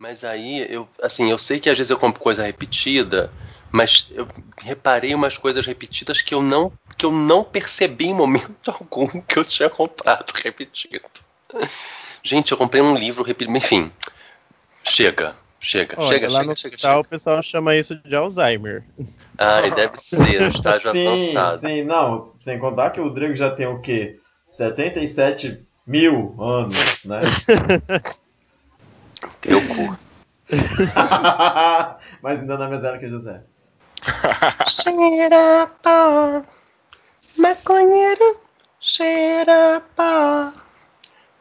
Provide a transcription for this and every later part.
Mas aí, eu, assim, eu sei que às vezes eu compro coisa repetida, mas eu reparei umas coisas repetidas que eu não, que eu não percebi em momento algum que eu tinha comprado repetido. Gente, eu comprei um livro repetido, enfim. Chega, chega, Olha, chega, lá chega, no chega, hospital chega. o pessoal chama isso de Alzheimer. Ai, deve ser, um estágio sim, avançado. sim, não. Sem contar que o Rodrigo já tem o quê? 77 mil anos, né? Teu cu. Mas ainda não é mais velho que o José. Cheira pó, maconheiro, cheira pó,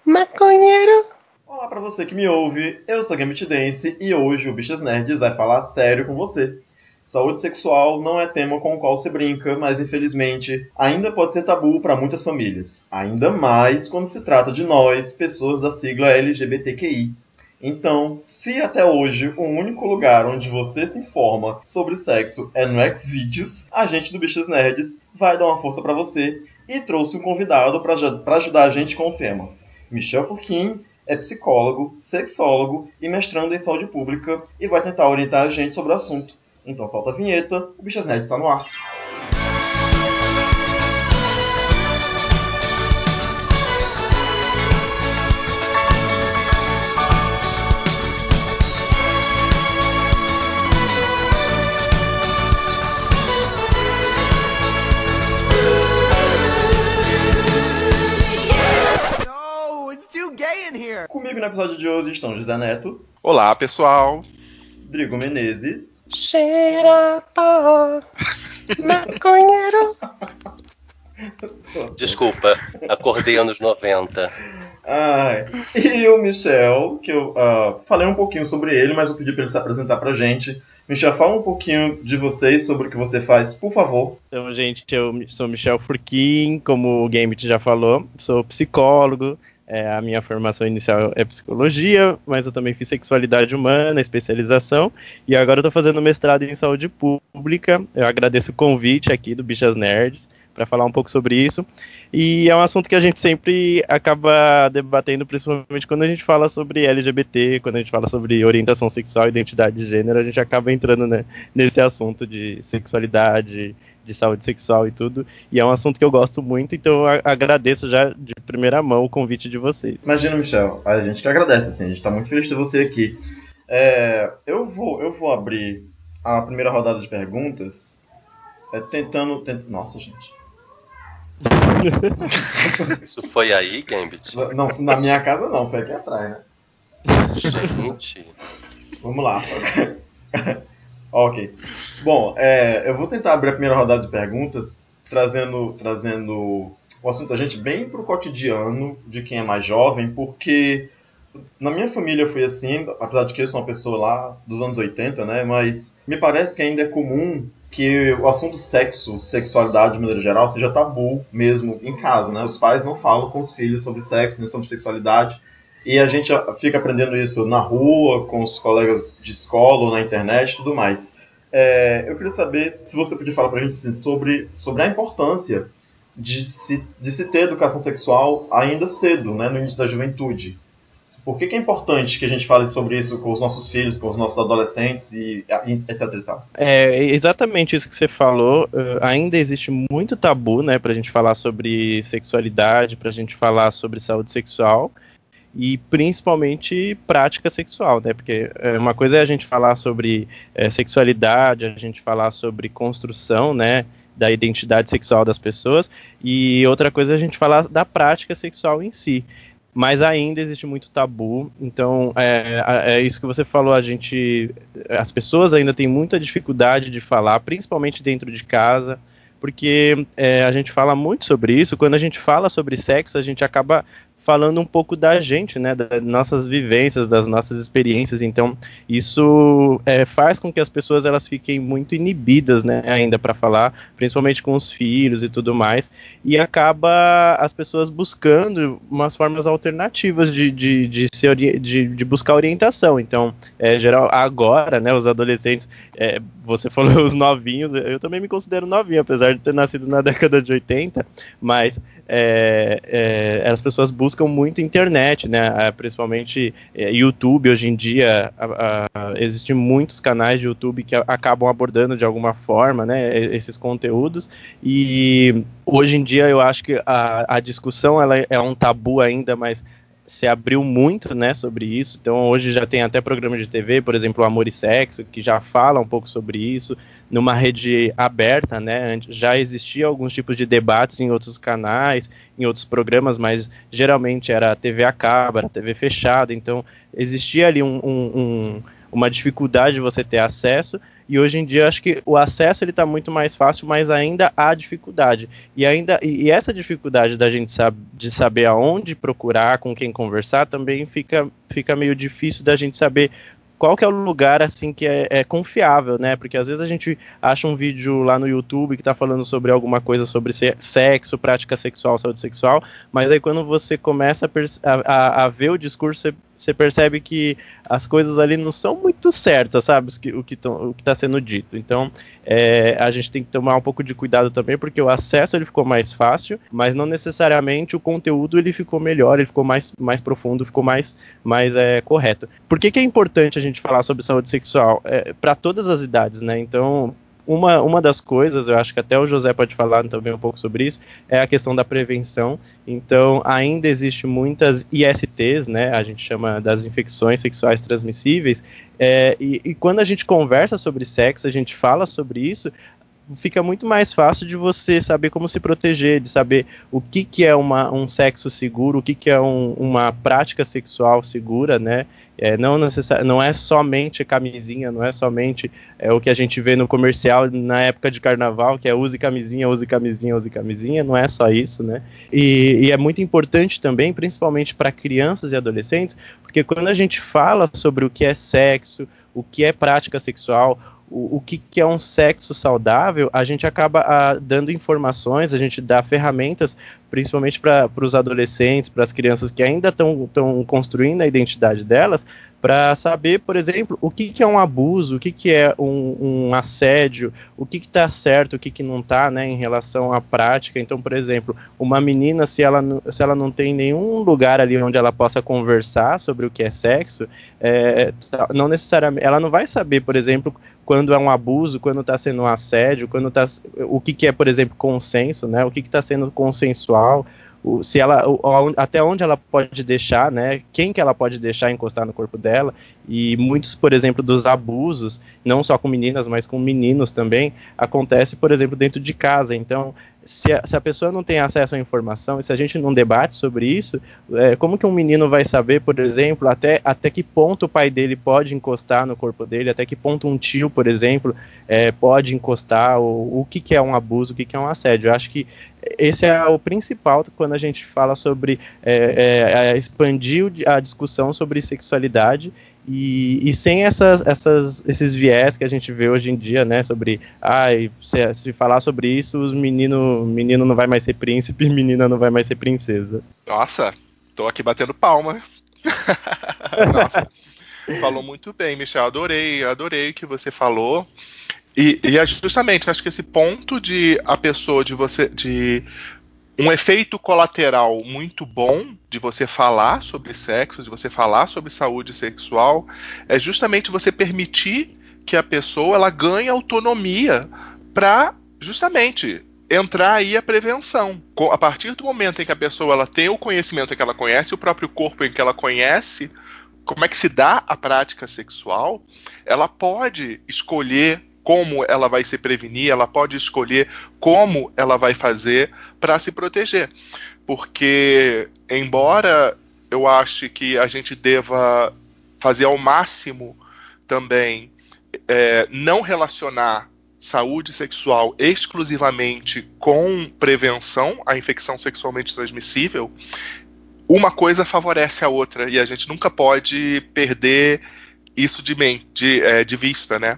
maconheiro. Olá pra você que me ouve, eu sou Gambit Dance e hoje o Bichas Nerds vai falar sério com você. Saúde sexual não é tema com o qual se brinca, mas infelizmente ainda pode ser tabu para muitas famílias. Ainda mais quando se trata de nós, pessoas da sigla LGBTQI. Então, se até hoje o único lugar onde você se informa sobre sexo é no Xvideos, a gente do Bichas Nerds vai dar uma força para você e trouxe um convidado para ajudar a gente com o tema. Michel Furquim é psicólogo, sexólogo e mestrando em saúde pública e vai tentar orientar a gente sobre o assunto. Então solta a vinheta, o Bichas Nerds está no ar. Comigo no episódio de hoje estão José Neto, Olá, pessoal. Drigo Menezes, Cheira pó, maconheiro. Desculpa, acordei anos 90. Ai, e o Michel, que eu ah, falei um pouquinho sobre ele, mas eu pedi para ele se apresentar pra gente. Michel, fala um pouquinho de vocês, sobre o que você faz, por favor. Então, gente, eu sou Michel Furquim, como o Gambit já falou, sou psicólogo. É, a minha formação inicial é psicologia, mas eu também fiz sexualidade humana, especialização, e agora eu tô fazendo mestrado em saúde pública. Eu agradeço o convite aqui do Bichas Nerds para falar um pouco sobre isso. E é um assunto que a gente sempre acaba debatendo, principalmente quando a gente fala sobre LGBT, quando a gente fala sobre orientação sexual, identidade de gênero, a gente acaba entrando né, nesse assunto de sexualidade, de saúde sexual e tudo. E é um assunto que eu gosto muito, então eu agradeço já de primeira mão o convite de vocês. Imagina, Michel, a gente que agradece, assim, a gente tá muito feliz de ter você aqui. É, eu, vou, eu vou abrir a primeira rodada de perguntas é, tentando, tent- Nossa, gente. Isso foi aí, Gambit? Não, na minha casa não, foi aqui atrás, né? Gente. Vamos lá. ok. Bom, é, eu vou tentar abrir a primeira rodada de perguntas, trazendo, trazendo o assunto da gente bem pro cotidiano de quem é mais jovem, porque na minha família foi assim, apesar de que eu sou uma pessoa lá dos anos 80, né? Mas me parece que ainda é comum que o assunto sexo, sexualidade de maneira geral, seja tabu mesmo em casa, né? Os pais não falam com os filhos sobre sexo, nem sobre sexualidade. E a gente fica aprendendo isso na rua, com os colegas de escola, na internet e tudo mais. É, eu queria saber se você podia falar pra gente assim, sobre, sobre a importância de se, de se ter educação sexual ainda cedo, né, no início da juventude. Por que, que é importante que a gente fale sobre isso com os nossos filhos, com os nossos adolescentes e etc e tal? É exatamente isso que você falou. eh, ainda existe muito tabu, né, pra gente falar sobre sexualidade, pra gente falar sobre saúde sexual e principalmente prática sexual, né? Porque é, uma coisa é a gente falar sobre é, sexualidade, a gente falar sobre construção, né? Da identidade sexual das pessoas, e outra coisa é a gente falar da prática sexual em si. Mas ainda existe muito tabu, então é, é- isso que você falou, a gente. As pessoas ainda têm muita dificuldade de falar, principalmente dentro de casa, porque é, a gente fala muito sobre isso. Quando a gente fala sobre sexo, a gente acaba falando um pouco da gente, né, das nossas vivências, das nossas experiências. Então, isso é, faz com que as pessoas elas fiquem muito inibidas, né, ainda para falar, principalmente com os filhos e tudo mais. E acaba as pessoas buscando umas formas alternativas de, de, de, se de, de buscar orientação. Então, é, geral, agora, né, os adolescentes, é, você falou os novinhos, eu também me considero novinho, apesar de ter nascido na década de 80, mas é, é, as pessoas buscam muito internet, né? Principalmente é, YouTube hoje em dia a, a, existem muitos canais de YouTube que a, acabam abordando de alguma forma, né? Esses conteúdos e hoje em dia eu acho que a, discussão ela é um tabu ainda, mas se abriu muito, né, sobre isso. Então hoje já tem até programa de TV, por exemplo, Amor e Sexo, que já fala um pouco sobre isso, numa rede aberta, né? Já existia alguns tipos de debates em outros canais, em outros programas, mas geralmente era TV a cabo, era TV fechada, então existia ali um, um, um, uma dificuldade de você ter acesso e hoje em dia acho que o acesso ele está muito mais fácil, mas ainda há dificuldade. E ainda e, e essa dificuldade da gente de saber aonde procurar, com quem conversar, também fica, fica meio difícil da gente saber qual que é o lugar assim que é, é, confiável, né? Porque às vezes a gente acha um vídeo lá no YouTube que está falando sobre alguma coisa sobre sexo, prática sexual, saúde sexual, mas aí quando você começa a, a, a ver o discurso, você você percebe que as coisas ali não são muito certas, sabe? O que está sendo dito. Então, é, a gente tem que tomar um pouco de cuidado também, porque o acesso ele ficou mais fácil, mas não necessariamente o conteúdo ele ficou melhor, ele ficou mais, mais profundo, ficou mais, mais é, correto. Por que, que é importante a gente falar sobre saúde sexual? É, Para todas as idades, né? Então, uma, uma das coisas, eu acho que até o José pode falar também um pouco sobre isso, é a questão da prevenção. Então, ainda existe muitas ISTs, né? A gente chama das infecções sexuais transmissíveis. É, e, e quando a gente conversa sobre sexo, a gente fala sobre isso, fica muito mais fácil de você saber como se proteger, de saber o que, que é uma, um sexo seguro, o que, que é um, uma prática sexual segura, né? É, não, necessari- não é somente camisinha, não é somente é, o que a gente vê no comercial na época de carnaval, que é use camisinha, use camisinha, use camisinha, não é só isso, né? E, e é muito importante também, principalmente para crianças e adolescentes, porque quando a gente fala sobre o que é sexo, o que é prática sexual, o, o que, que, é um sexo saudável, a gente acaba a, ah, dando informações, a gente dá ferramentas, principalmente para os adolescentes, para as crianças que ainda estão construindo a identidade delas, para saber, por exemplo, o que, que, é um abuso, o que, que é um, um assédio, o que está certo, o que, que não está, né, em relação à prática. Então, por exemplo, uma menina, se ela, se ela não tem nenhum lugar ali onde ela possa conversar sobre o que é sexo, é, não necessariamente, ela não vai saber, por exemplo, quando é um abuso, quando está sendo um assédio, quando tá, o que, que é, por exemplo, consenso, né, o que está sendo consensual, o, se ela, o, até onde ela pode deixar, né? Quem que ela pode deixar encostar no corpo dela e muitos, por exemplo, dos abusos, não só com meninas, mas com meninos também, acontece, por exemplo, dentro de casa. Então, se a, se a pessoa não tem acesso à informação e se a gente não debate sobre isso, é, como que um menino vai saber, por exemplo, até, até que ponto o pai dele pode encostar no corpo dele, até que ponto um tio, por exemplo, é, pode encostar, o, o que, que é um abuso, o que, que é um assédio. Eu acho que esse é o principal quando a gente fala sobre é, é, expandir a discussão sobre sexualidade e, e, sem essas, essas, esses viés que a gente vê hoje em dia, né, sobre, ai, se, se falar sobre isso, os menino, menino não vai mais ser príncipe, menina não vai mais ser princesa. Nossa, tô aqui batendo palma. Nossa, falou muito bem, Michel, adorei, adorei o que você falou. E, e é justamente, acho que esse ponto de a pessoa, de você, de um efeito colateral muito bom de você falar sobre sexo, de você falar sobre saúde sexual, é justamente você permitir que a pessoa ela ganhe autonomia para justamente entrar aí a prevenção. A partir do momento em que a pessoa ela tem o conhecimento em que ela conhece o próprio corpo em que ela conhece como é que se dá a prática sexual, ela pode escolher como ela vai se prevenir, ela pode escolher como ela vai fazer para se proteger. Porque, embora eu ache que a gente deva fazer ao máximo também é, não relacionar saúde sexual exclusivamente com prevenção à infecção sexualmente transmissível, uma coisa favorece a outra e a gente nunca pode perder isso de, mente, de, é, de vista, né?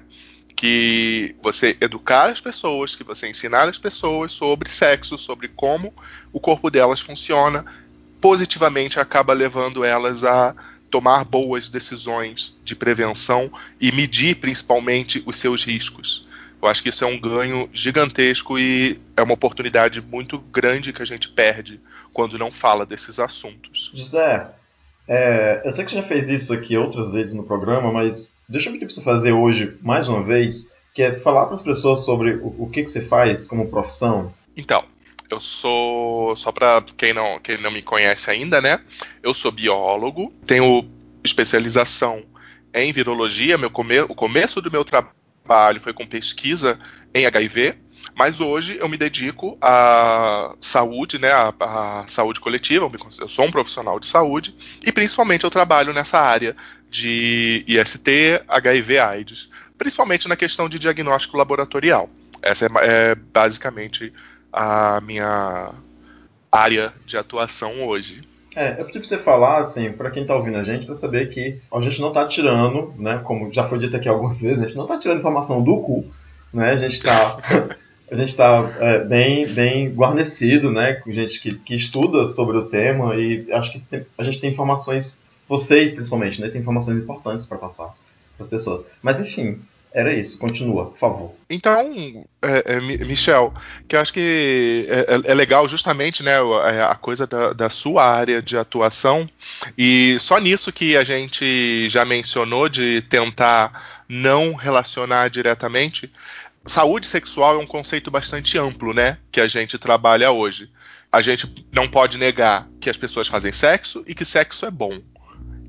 Que você educar as pessoas, que você ensinar as pessoas sobre sexo, sobre como o corpo delas funciona, positivamente acaba levando elas a tomar boas decisões de prevenção e medir principalmente os seus riscos. Eu acho que isso é um ganho gigantesco e é uma oportunidade muito grande que a gente perde quando não fala desses assuntos. José, é, eu sei que você já fez isso aqui outras vezes no programa, mas deixa eu pedir para você fazer hoje mais uma vez, que é falar para as pessoas sobre o, o que, que você faz como profissão. Então, eu sou, só para quem não, quem não me conhece ainda, né? Eu sou biólogo, tenho especialização em virologia, meu come, o começo do meu trabalho foi com pesquisa em HIV, mas hoje eu me dedico à saúde, né, à, à, saúde coletiva, eu sou um profissional de saúde e principalmente eu trabalho nessa área de IST, HIV, AIDS, principalmente na questão de diagnóstico laboratorial. Essa é, é basicamente a minha área de atuação hoje. É, eu pedi pra você falar, assim, pra quem tá ouvindo a gente, pra saber que a gente não tá tirando, né, como já foi dito aqui algumas vezes, a gente não tá tirando informação do cu, né, a gente tá, a gente tá é, bem, bem guarnecido, né, com gente que, que estuda sobre o tema e acho que tem, a gente tem informações, vocês principalmente, né, tem informações importantes para passar para as pessoas. Mas enfim, era isso, continua, por favor. Então, é, é, Michel, que eu acho que é, é, é legal justamente né, é, a coisa da, da, sua área de atuação, e só nisso que a gente já mencionou de tentar não relacionar diretamente. Saúde sexual é um conceito bastante amplo, né? Que a gente trabalha hoje. A gente não pode negar que as pessoas fazem sexo e que sexo é bom.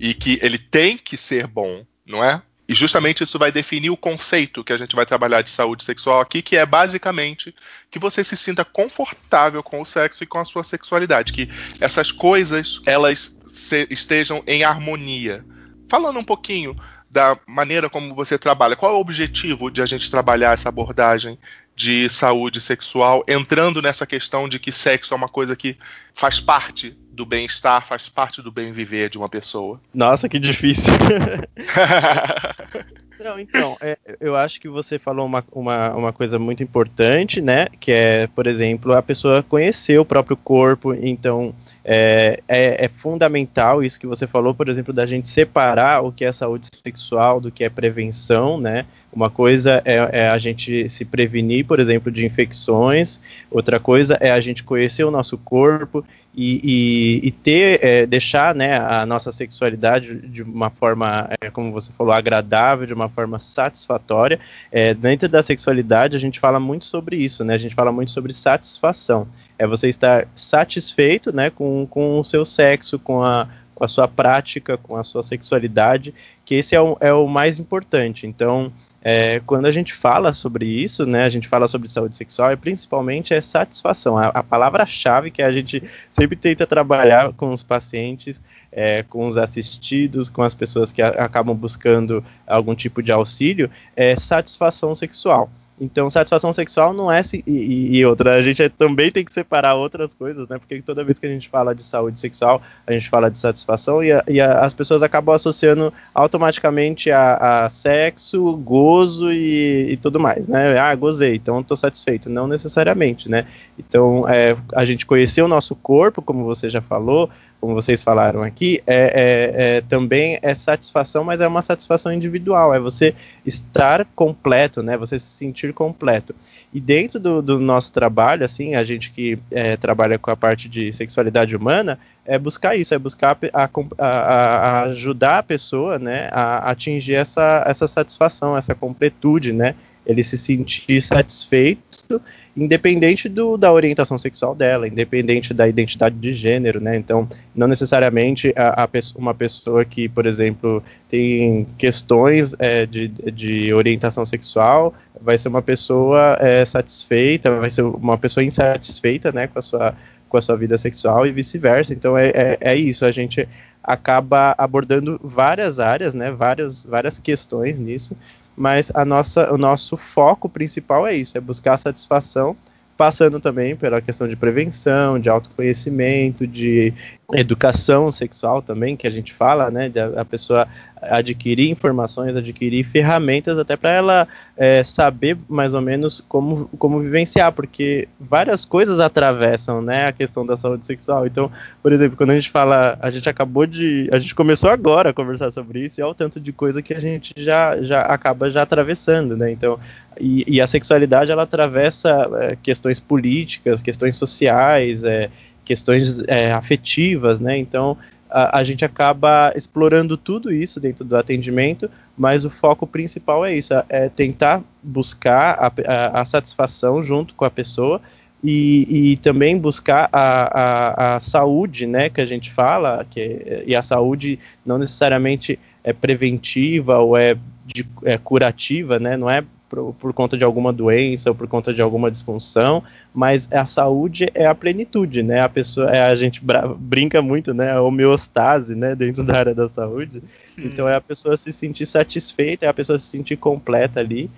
E que ele tem que ser bom, não é? E justamente isso vai definir o conceito que a gente vai trabalhar de saúde sexual aqui, que é basicamente que você se sinta confortável com o sexo e com a sua sexualidade, que essas coisas elas se, estejam em harmonia. Falando um pouquinho da maneira como você trabalha, qual é o objetivo de a gente trabalhar essa abordagem de saúde sexual, entrando nessa questão de que sexo é uma coisa que faz parte do bem-estar, faz parte do bem viver de uma pessoa. Nossa, que difícil. Não, então, é, eu acho que você falou uma, uma, uma coisa muito importante, né? Que é, por exemplo, a pessoa conhecer o próprio corpo. Então, é, é, é, fundamental isso que você falou, por exemplo, da gente separar o que é saúde sexual do que é prevenção, né? Uma coisa é, é, a gente se prevenir, por exemplo, de infecções, outra coisa é a gente conhecer o nosso corpo e, e, e ter, é, deixar né, a nossa sexualidade de uma forma, é, como você falou, agradável, de uma forma satisfatória. É, dentro da sexualidade, a gente fala muito sobre isso, né? A gente fala muito sobre satisfação. É você estar satisfeito né, com, com o seu sexo, com a, com a sua prática, com a sua sexualidade, que esse é o, é o mais importante. Então, é, quando a gente fala sobre isso, né, a gente fala sobre saúde sexual, e principalmente é satisfação. A, a palavra-chave que a gente sempre tenta trabalhar com os pacientes, é, com os assistidos, com as pessoas que a, acabam buscando algum tipo de auxílio, é satisfação sexual. Então, satisfação sexual não é. E, e, outra, a gente também tem que separar outras coisas, né? Porque toda vez que a gente fala de saúde sexual, a gente fala de satisfação e, a, e a, as pessoas acabam associando automaticamente a, a sexo, gozo e, e, tudo mais, né? Ah, gozei, então estou satisfeito. Não necessariamente, né? Então, é, a gente conhecer o nosso corpo, como você já falou, como vocês falaram aqui, é, é, é, também é satisfação, mas é uma satisfação individual, é você estar completo, né? Você se sentir completo. E dentro do, do nosso trabalho, assim, a gente que é, trabalha com a parte de sexualidade humana, é buscar isso, é buscar a, a, a ajudar a pessoa, né, a atingir essa, essa satisfação, essa completude, né? Ele se sentir satisfeito independente do, da orientação sexual dela, independente da identidade de gênero, né? Então, não necessariamente a, a uma pessoa que, por exemplo, tem questões é, de, de orientação sexual vai ser uma pessoa é, satisfeita, vai ser uma pessoa insatisfeita, né, com a sua com a sua vida sexual e vice-versa. Então é, é, é, isso, a gente acaba abordando várias áreas, né, várias, várias questões nisso, mas a nossa, o nosso foco principal é isso, é buscar satisfação, passando também pela questão de prevenção, de autoconhecimento, de educação sexual também, que a gente fala, né, de a, pessoa adquirir informações, adquirir ferramentas até para ela é, saber mais ou menos como, como vivenciar, porque várias coisas atravessam né, a questão da saúde sexual. Então, por exemplo, quando a gente fala, a gente acabou de. A gente começou agora a conversar sobre isso e olha o tanto de coisa que a gente já, já acaba já atravessando, né? Então, e, e a sexualidade ela atravessa é, questões políticas, questões sociais, é, questões é, afetivas, né? Então a, gente acaba explorando tudo isso dentro do atendimento, mas o foco principal é isso, é tentar buscar a, a, a satisfação junto com a pessoa e, e também buscar a, a, saúde, né, que a gente fala, que, e a saúde não necessariamente é preventiva ou é, de, é curativa, né, não é por, por, conta de alguma doença ou por conta de alguma disfunção, mas a saúde é a plenitude, né? A pessoa, é, a gente brinca muito, né? A homeostase, né? Dentro da área da saúde. Hum. Então é a pessoa se sentir satisfeita, é a pessoa se sentir completa ali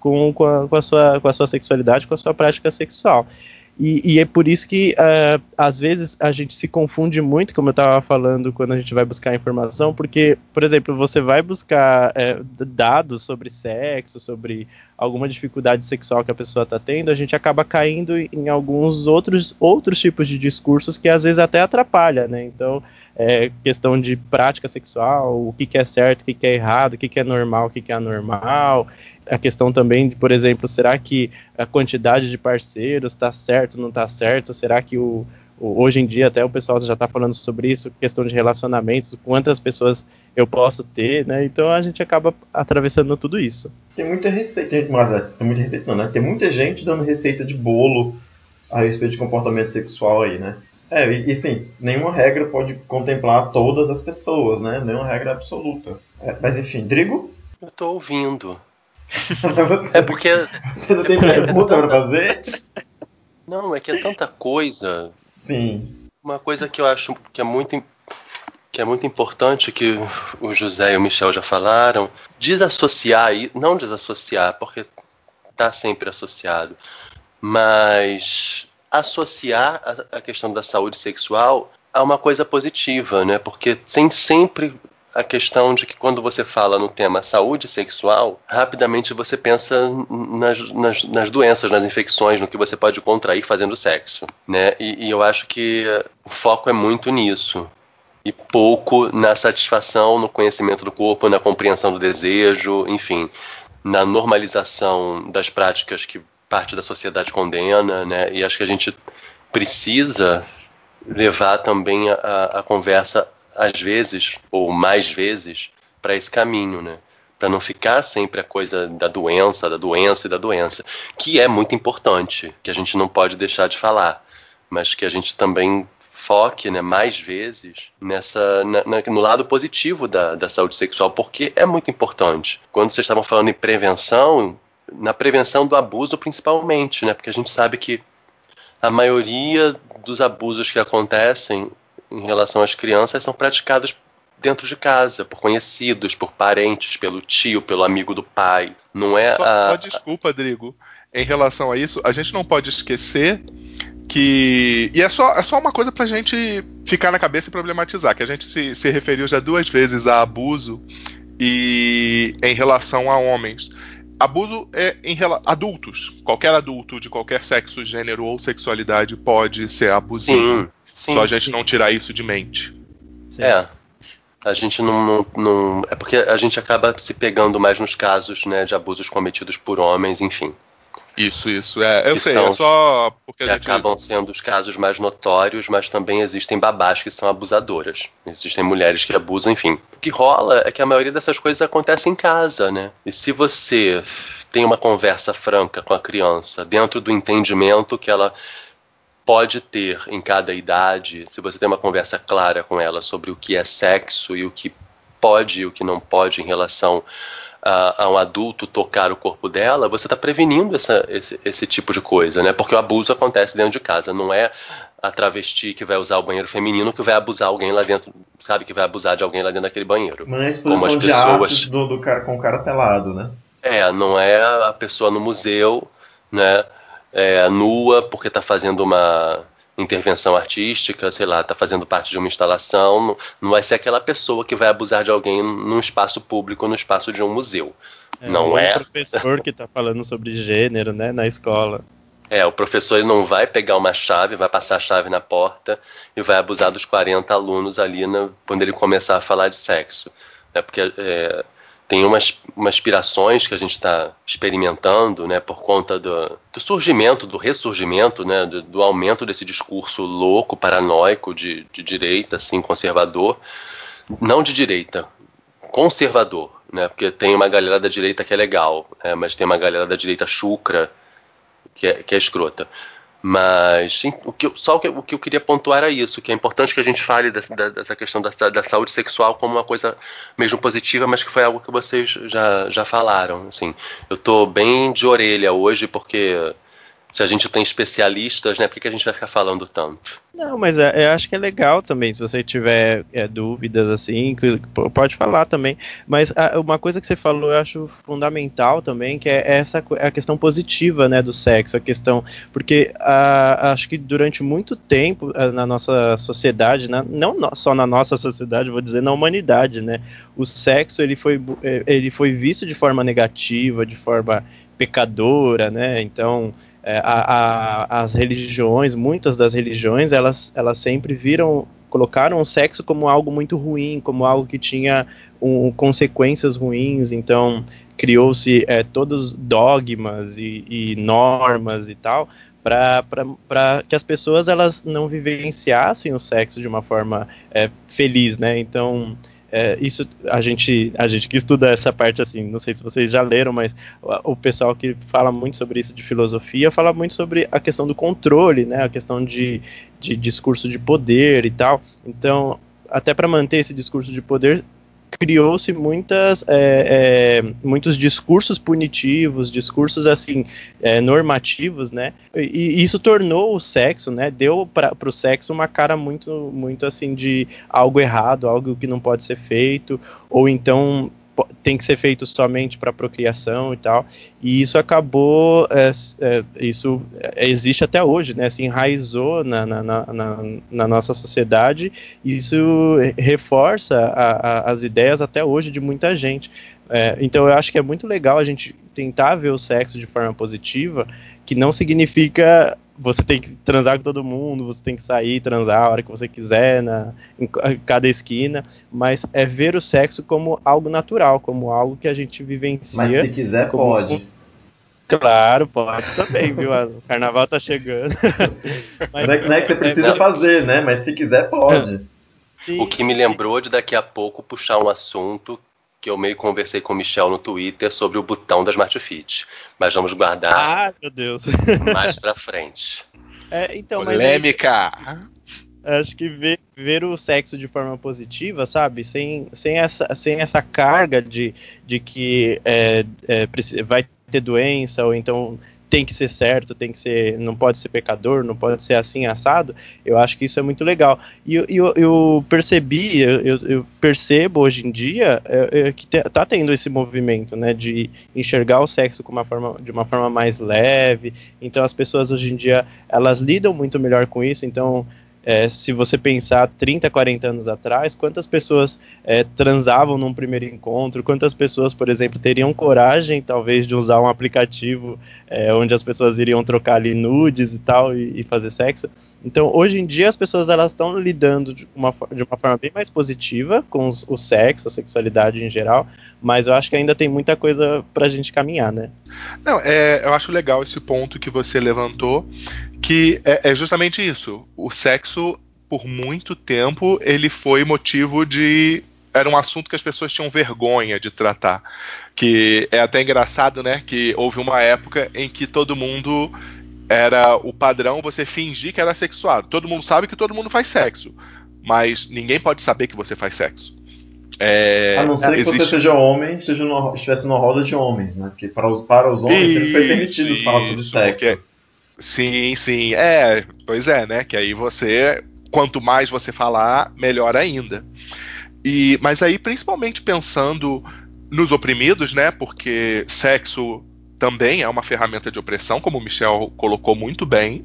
com, com, a, com, a, sua, com a sua sexualidade, com a sua prática sexual. E, e, é por isso que, uh, às vezes, a gente se confunde muito, como eu estava falando, quando a gente vai buscar informação, porque, por exemplo, você vai buscar é, dados sobre sexo, sobre alguma dificuldade sexual que a pessoa está tendo, a gente acaba caindo em alguns outros, outros tipos de discursos que, às vezes, até atrapalha, né? Então, é, questão de prática sexual, o que, que é certo, o que, que é errado, o que, que é normal, o que, que é anormal, a questão também de, por exemplo, será que a quantidade de parceiros está certo, não está certo? Será que o, o, hoje em dia até o pessoal já está falando sobre isso, questão de relacionamento, quantas pessoas eu posso ter, né? Então a gente acaba atravessando tudo isso. Tem muita receita, mas é, tem muita receita não, né? Tem muita gente dando receita de bolo a respeito de comportamento sexual aí, né? É, e, e sim, nenhuma regra pode contemplar todas as pessoas, né? Nenhuma regra absoluta. É, mas enfim, Drigo? Eu tô ouvindo. é porque. Você não tem pergunta pra fazer? Não, é que é tanta coisa. Sim. Uma coisa que eu acho que é muito, que é muito importante, que o José e o Michel já falaram, desassociar, não desassociar, porque está sempre associado, mas associar a, a questão da saúde sexual a uma coisa positiva, né? Porque sem sempre a questão de que quando você fala no tema saúde sexual, rapidamente você pensa nas, nas, nas doenças, nas infecções, no que você pode contrair fazendo sexo, né? E, e eu acho que o foco é muito nisso e pouco na satisfação, no conhecimento do corpo, na compreensão do desejo, enfim, na normalização das práticas que parte da sociedade condena, né? E acho que a gente precisa levar também a, a conversa às vezes, ou mais vezes, para esse caminho, né? Para não ficar sempre a coisa da doença, da doença e da doença, que é muito importante, que a gente não pode deixar de falar, mas que a gente também foque né, mais vezes nessa na, na, no lado positivo da, da saúde sexual, porque é muito importante. Quando vocês estavam falando em prevenção, na prevenção do abuso principalmente, né? Porque a gente sabe que a maioria dos abusos que acontecem em relação às crianças são praticados dentro de casa, por conhecidos, por parentes, pelo tio, pelo amigo do pai. Não é só, a... só desculpa, Drigo. Em relação a isso, a gente não pode esquecer que. E é só, é só uma coisa pra gente ficar na cabeça e problematizar, que a gente se, se referiu já duas vezes a abuso e em relação a homens. Abuso é em adultos. Qualquer adulto de qualquer sexo, gênero ou sexualidade pode ser abusivo. Sim. Sim, Só a gente sim. não tirar isso de mente. Sim. É. A gente não, não, não, É porque a gente acaba se pegando mais nos casos né, de abusos cometidos por homens, enfim. Isso, isso. É, eu sei, é só porque que gente... acabam sendo os casos mais notórios, mas também existem babás que são abusadoras. Existem mulheres que abusam, enfim. O que rola é que a maioria dessas coisas acontece em casa, né? E se você tem uma conversa franca com a criança, dentro do entendimento que ela pode ter em cada idade, se você tem uma conversa clara com ela sobre o que é sexo e o que pode e o que não pode em relação a, a um adulto tocar o corpo dela, você está prevenindo essa, esse, esse tipo de coisa, né? Porque o abuso acontece dentro de casa, não é a travesti que vai usar o banheiro feminino que vai abusar alguém lá dentro, sabe? Que vai abusar de alguém lá dentro daquele banheiro. Não é a exposição Como as de pessoas... do, do cara, com o cara pelado, né? É, não é a pessoa no museu, né? é, nua porque está fazendo uma intervenção artística, sei lá, está fazendo parte de uma instalação, não, não, vai ser aquela pessoa que vai abusar de alguém num espaço público, no espaço de um museu. É, não é. O professor que está falando sobre gênero, né, na escola. É, o professor não vai pegar uma chave, vai passar a chave na porta e vai abusar dos 40 alunos ali na, quando ele começar a falar de sexo. Né, porque é, tem umas, umas aspirações que a gente está experimentando, né, por conta do, do, surgimento, do ressurgimento, né, do, do, aumento desse discurso louco, paranoico de, de direita, assim, conservador, não de direita, conservador, né, porque tem uma galera da direita que é legal, né, mas tem uma galera da direita chucra que é, que é escrota. Mas sim, o que, só o que, o que, eu queria pontuar era isso, que é importante que a gente fale dessa, dessa questão da, da, saúde sexual como uma coisa mesmo positiva, mas que foi algo que vocês já, já falaram. Assim, eu estou bem de orelha hoje porque se a gente tem especialistas, né, por que, que a gente vai ficar falando tanto? Não, mas é, eu acho que é legal também, se você tiver é, dúvidas assim, pode falar também. Mas a, uma coisa que você falou eu acho fundamental também, que é essa é a questão positiva, né, do sexo, a questão, porque a, acho que durante muito tempo na nossa sociedade, na, não só na nossa sociedade, vou dizer na humanidade, né, o sexo ele foi, é, ele foi visto de forma negativa, de forma pecadora, né, então é, a, a, as religiões, muitas das religiões, elas, elas sempre viram, colocaram o sexo como algo muito ruim, como algo que tinha um, consequências ruins, então criou-se é, todos dogmas e, e normas e tal, para que as pessoas elas não vivenciassem o sexo de uma forma é, feliz, né? Então é, isso a gente a gente que estuda essa parte assim não sei se vocês já leram mas o, o, pessoal que fala muito sobre isso de filosofia fala muito sobre a questão do controle né? A questão de, de discurso de poder e tal. Então até para manter esse discurso de poder criou-se muitas é, é, muitos discursos punitivos, discursos assim é, normativos, né? E, e, isso tornou o sexo, né? Deu para o sexo uma cara muito muito assim de algo errado, algo que não pode ser feito, ou então tem que ser feito somente para procriação e tal. E isso acabou, é, é, isso existe até hoje, né? Se enraizou na, na, na, na nossa sociedade e isso reforça a, a, as ideias até hoje de muita gente. É, então eu acho que é muito legal a gente tentar ver o sexo de forma positiva, que não significa você tem que transar com todo mundo, você tem que sair transar a hora que você quiser, na, em cada esquina, mas é ver o sexo como algo natural, como algo que a gente vivencia. Mas se quiser, como, pode. Claro, pode também, viu? O carnaval tá chegando. mas, não, é, não, é, que você precisa é, fazer, né? Mas se quiser, pode. O que me lembrou de daqui a pouco puxar um assunto que eu meio conversei com o Michel no Twitter sobre o botão da Smart Fit. Mas vamos guardar ah, meu Deus. mais pra frente. É, então, Polêmica! Mas acho que ver, ver, o sexo de forma positiva, sabe? Sem, sem, essa, sem essa carga de, de que é, é, vai ter doença, ou então tem que ser certo, tem que ser, não pode ser pecador, não pode ser assim assado. Eu acho que isso é muito legal. E eu, eu, percebi, eu, eu, percebo hoje em dia é, é, que tá tendo esse movimento, né, de enxergar o sexo uma forma, de uma forma mais leve. Então as pessoas hoje em dia elas lidam muito melhor com isso. Então é, se você pensar 30, 40 anos atrás, quantas pessoas é, transavam num primeiro encontro, quantas pessoas, por exemplo, teriam coragem, talvez, de usar um aplicativo é, onde as pessoas iriam trocar ali nudes e tal e, e fazer sexo. Então, hoje em dia, as pessoas elas estão lidando de uma, de uma forma bem mais positiva com os, o sexo, a sexualidade em geral, mas eu acho que ainda tem muita coisa para a gente caminhar, né? Não, é, eu acho legal esse ponto que você levantou, que é, é justamente isso. O sexo, por muito tempo, ele foi motivo de era um assunto que as pessoas tinham vergonha de tratar. Que é até engraçado, né? Que houve uma época em que todo mundo era o padrão você fingir que era sexuado. Todo mundo sabe que todo mundo faz sexo, mas ninguém pode saber que você faz sexo. É, a não ser existe... que você seja homem, esteja numa, estivesse numa roda de homens, né? Porque para os, para os homens sempre foi permitido falar sobre sexo. Sim, sim. É, pois é, né? Que aí você, quanto mais você falar, melhor ainda. E, mas aí, principalmente pensando nos oprimidos, né? Porque sexo também é uma ferramenta de opressão, como o Michel colocou muito bem.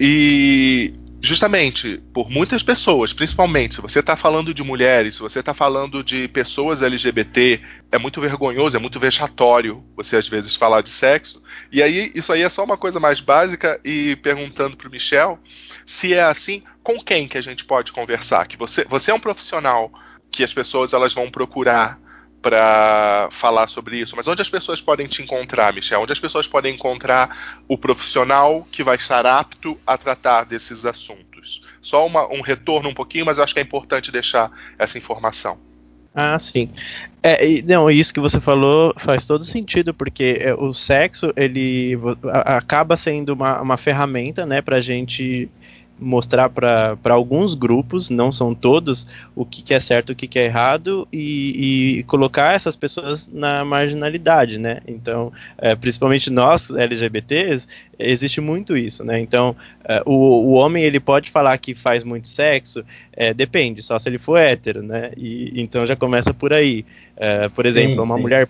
e justamente por muitas pessoas, principalmente se você está falando de mulheres, se você está falando de pessoas LGBT, é muito vergonhoso, é muito vexatório você às vezes falar de sexo. E aí isso aí é só uma coisa mais básica e perguntando para o Michel se é assim, com quem que a gente pode conversar? Que você, você é um profissional que as pessoas elas vão procurar para falar sobre isso, mas onde as pessoas podem te encontrar, Michel? Onde as pessoas podem encontrar o profissional que vai estar apto a tratar desses assuntos? Só uma, um retorno um pouquinho, mas acho que é importante deixar essa informação. Ah, sim. É, não, isso que você falou faz todo sentido, porque é, o sexo ele acaba sendo uma, uma ferramenta, né, para gente mostrar para alguns grupos, não são todos, o que, que é certo, o que, que é errado e, e, colocar essas pessoas na marginalidade, né? Então, é, principalmente nós LGBTs, existe muito isso, né? Então, é, o, o homem ele pode falar que faz muito sexo, é, depende, só se ele for hétero, né? E então já começa por aí. É, por exemplo, sim, uma sim. mulher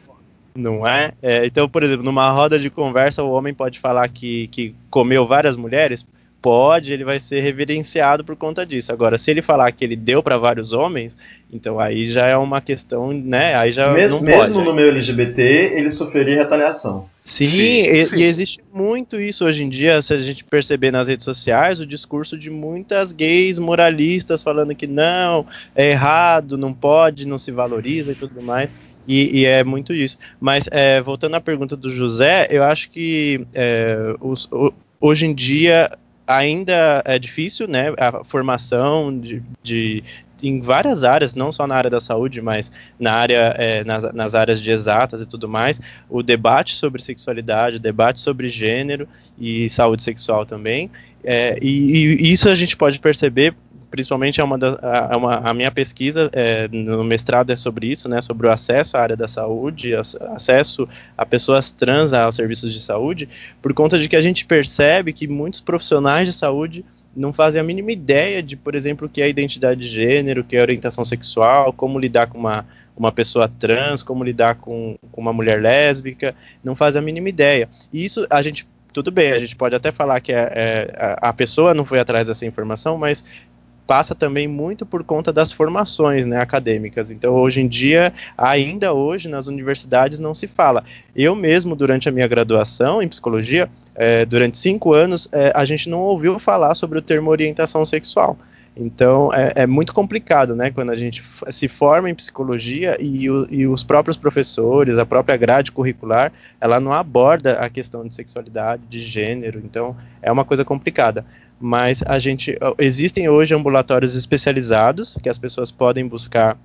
não é? é? Então, por exemplo, numa roda de conversa, o homem pode falar que, que comeu várias mulheres, pode, ele vai ser reverenciado por conta disso. Agora, se ele falar que ele deu para vários homens, então aí já é uma questão, né? Aí já mesmo, não mesmo pode, no meio LGBT, ele sofreria retaliação. Sim, sim, e, sim, e, existe muito isso hoje em dia, se a gente perceber nas redes sociais, o discurso de muitas gays moralistas falando que não, é errado, não pode, não se valoriza e tudo mais. E, e, é muito isso. Mas é, voltando à pergunta do José, eu acho que é, os, o, hoje em dia ainda é difícil, né? A formação de, de, em várias áreas, não só na área da saúde, mas na área, é, nas, nas, áreas de exatas e tudo mais, o debate sobre sexualidade, o debate sobre gênero e saúde sexual também. É, e, e, isso a gente pode perceber principalmente é uma, da, a, uma a minha pesquisa é, no mestrado é sobre isso, né, sobre o acesso à área da saúde, acesso a pessoas trans aos serviços de saúde, por conta de que a gente percebe que muitos profissionais de saúde não fazem a mínima ideia de, por exemplo, o que é identidade de gênero, o que é orientação sexual, como lidar com uma, uma pessoa trans, como lidar com, com uma mulher lésbica, não fazem a mínima ideia. E isso a gente tudo bem, a gente pode até falar que é, é, a pessoa não foi atrás dessa informação, mas passa também muito por conta das formações né, acadêmicas. Então, hoje em dia, ainda hoje, nas universidades não se fala. Eu mesmo, durante a minha graduação em psicologia, é, durante cinco anos, é, a gente não ouviu falar sobre o termo orientação sexual. Então é, é, muito complicado, né? Quando a gente se forma em psicologia e, o, e, os próprios professores, a própria grade curricular, ela não aborda a questão de sexualidade, de gênero. Então é uma coisa complicada mas a gente existem hoje ambulatórios especializados que as pessoas podem buscar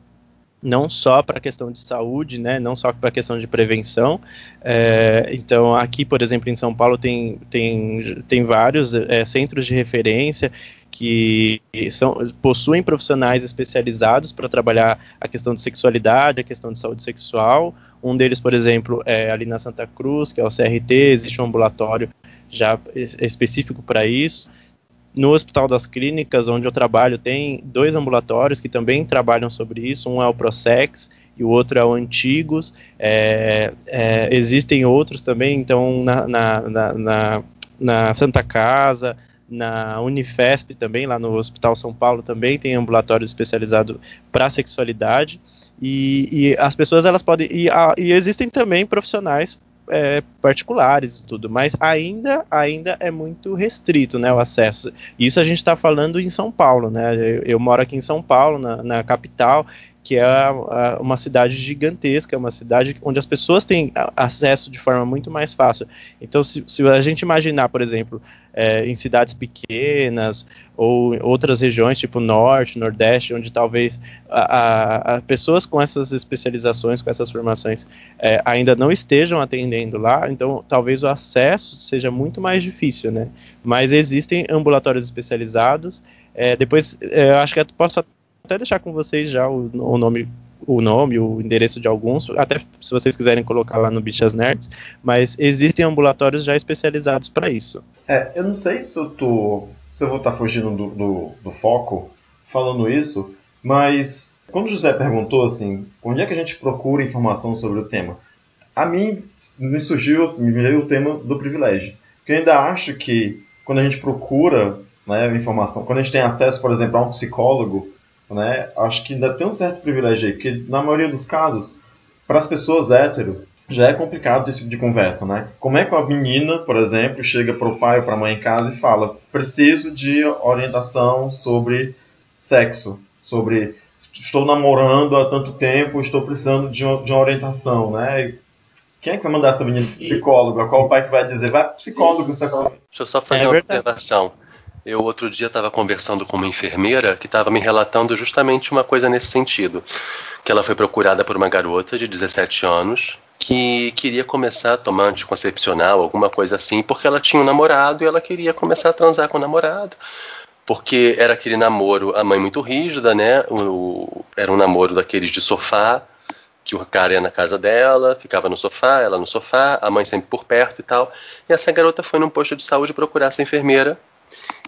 não só para a questão de saúde, né, não só para a questão de prevenção. É, então, aqui, por exemplo, em São Paulo, tem, tem, tem vários é, centros de referência que são, possuem profissionais especializados para trabalhar a questão de sexualidade, a questão de saúde sexual. Um deles, por exemplo, é ali na Santa Cruz, que é o CRT, existe um ambulatório já específico para isso. No Hospital das Clínicas, onde eu trabalho, tem dois ambulatórios que também trabalham sobre isso. Um é o Prosex e o outro é o Antigos. É, é, existem outros também, então, na, na, na, na Santa Casa, na Unifesp também, lá no Hospital São Paulo também tem ambulatório especializado para sexualidade. E, e, as pessoas elas podem e, a, e existem também profissionais é, particulares e tudo, mas ainda, ainda é muito restrito, né, o acesso. Isso a gente está falando em São Paulo, né? Eu, eu, moro aqui em São Paulo, na, na capital, que é a, a, uma cidade gigantesca, uma cidade onde as pessoas têm acesso de forma muito mais fácil. Então, se, se a gente imaginar, por exemplo, é, em cidades pequenas ou outras regiões, tipo Norte, Nordeste, onde talvez a, a pessoas com essas especializações, com essas formações, é, ainda não estejam atendendo lá, então talvez o acesso seja muito mais difícil, né? Mas existem ambulatórios especializados. É, depois, é, eu acho que eu posso até deixar com vocês já o, o nome o nome, o endereço de alguns, até se vocês quiserem colocar lá no Bichas Nerds, mas existem ambulatórios já especializados para isso. É, eu não sei se eu tô. se eu vou estar tá fugindo do, do, do, foco falando isso, mas quando o José perguntou assim, onde é que a gente procura informação sobre o tema? A mim me surgiu, assim, me veio o tema do privilégio. Porque eu ainda acho que quando a gente procura né, informação, quando a gente tem acesso, por exemplo, a um psicólogo, né, acho que ainda tem um certo privilégio aí, porque na maioria dos casos, para as pessoas hétero, já é complicado esse tipo de conversa, né? Como é que a menina, por exemplo, chega para o pai ou para a mãe em casa e fala: preciso de orientação sobre sexo, sobre estou namorando há tanto tempo, estou precisando de uma, de uma orientação, né? E quem é que vai mandar essa menina psicólogo? Qual o pai que vai dizer? Vai psicólogo, Deixa eu só fazer é uma observação. Eu outro dia estava conversando com uma enfermeira que estava me relatando justamente uma coisa nesse sentido, que ela foi procurada por uma garota de 17 anos que queria começar a tomar anticoncepcional, alguma coisa assim, porque ela tinha um namorado e ela queria começar a transar com o namorado. Porque era aquele namoro, a mãe muito rígida, né? O, era um namoro daqueles de sofá, que o cara ia na casa dela, ficava no sofá, ela no sofá, a mãe sempre por perto e tal. E essa garota foi num posto de saúde procurar essa enfermeira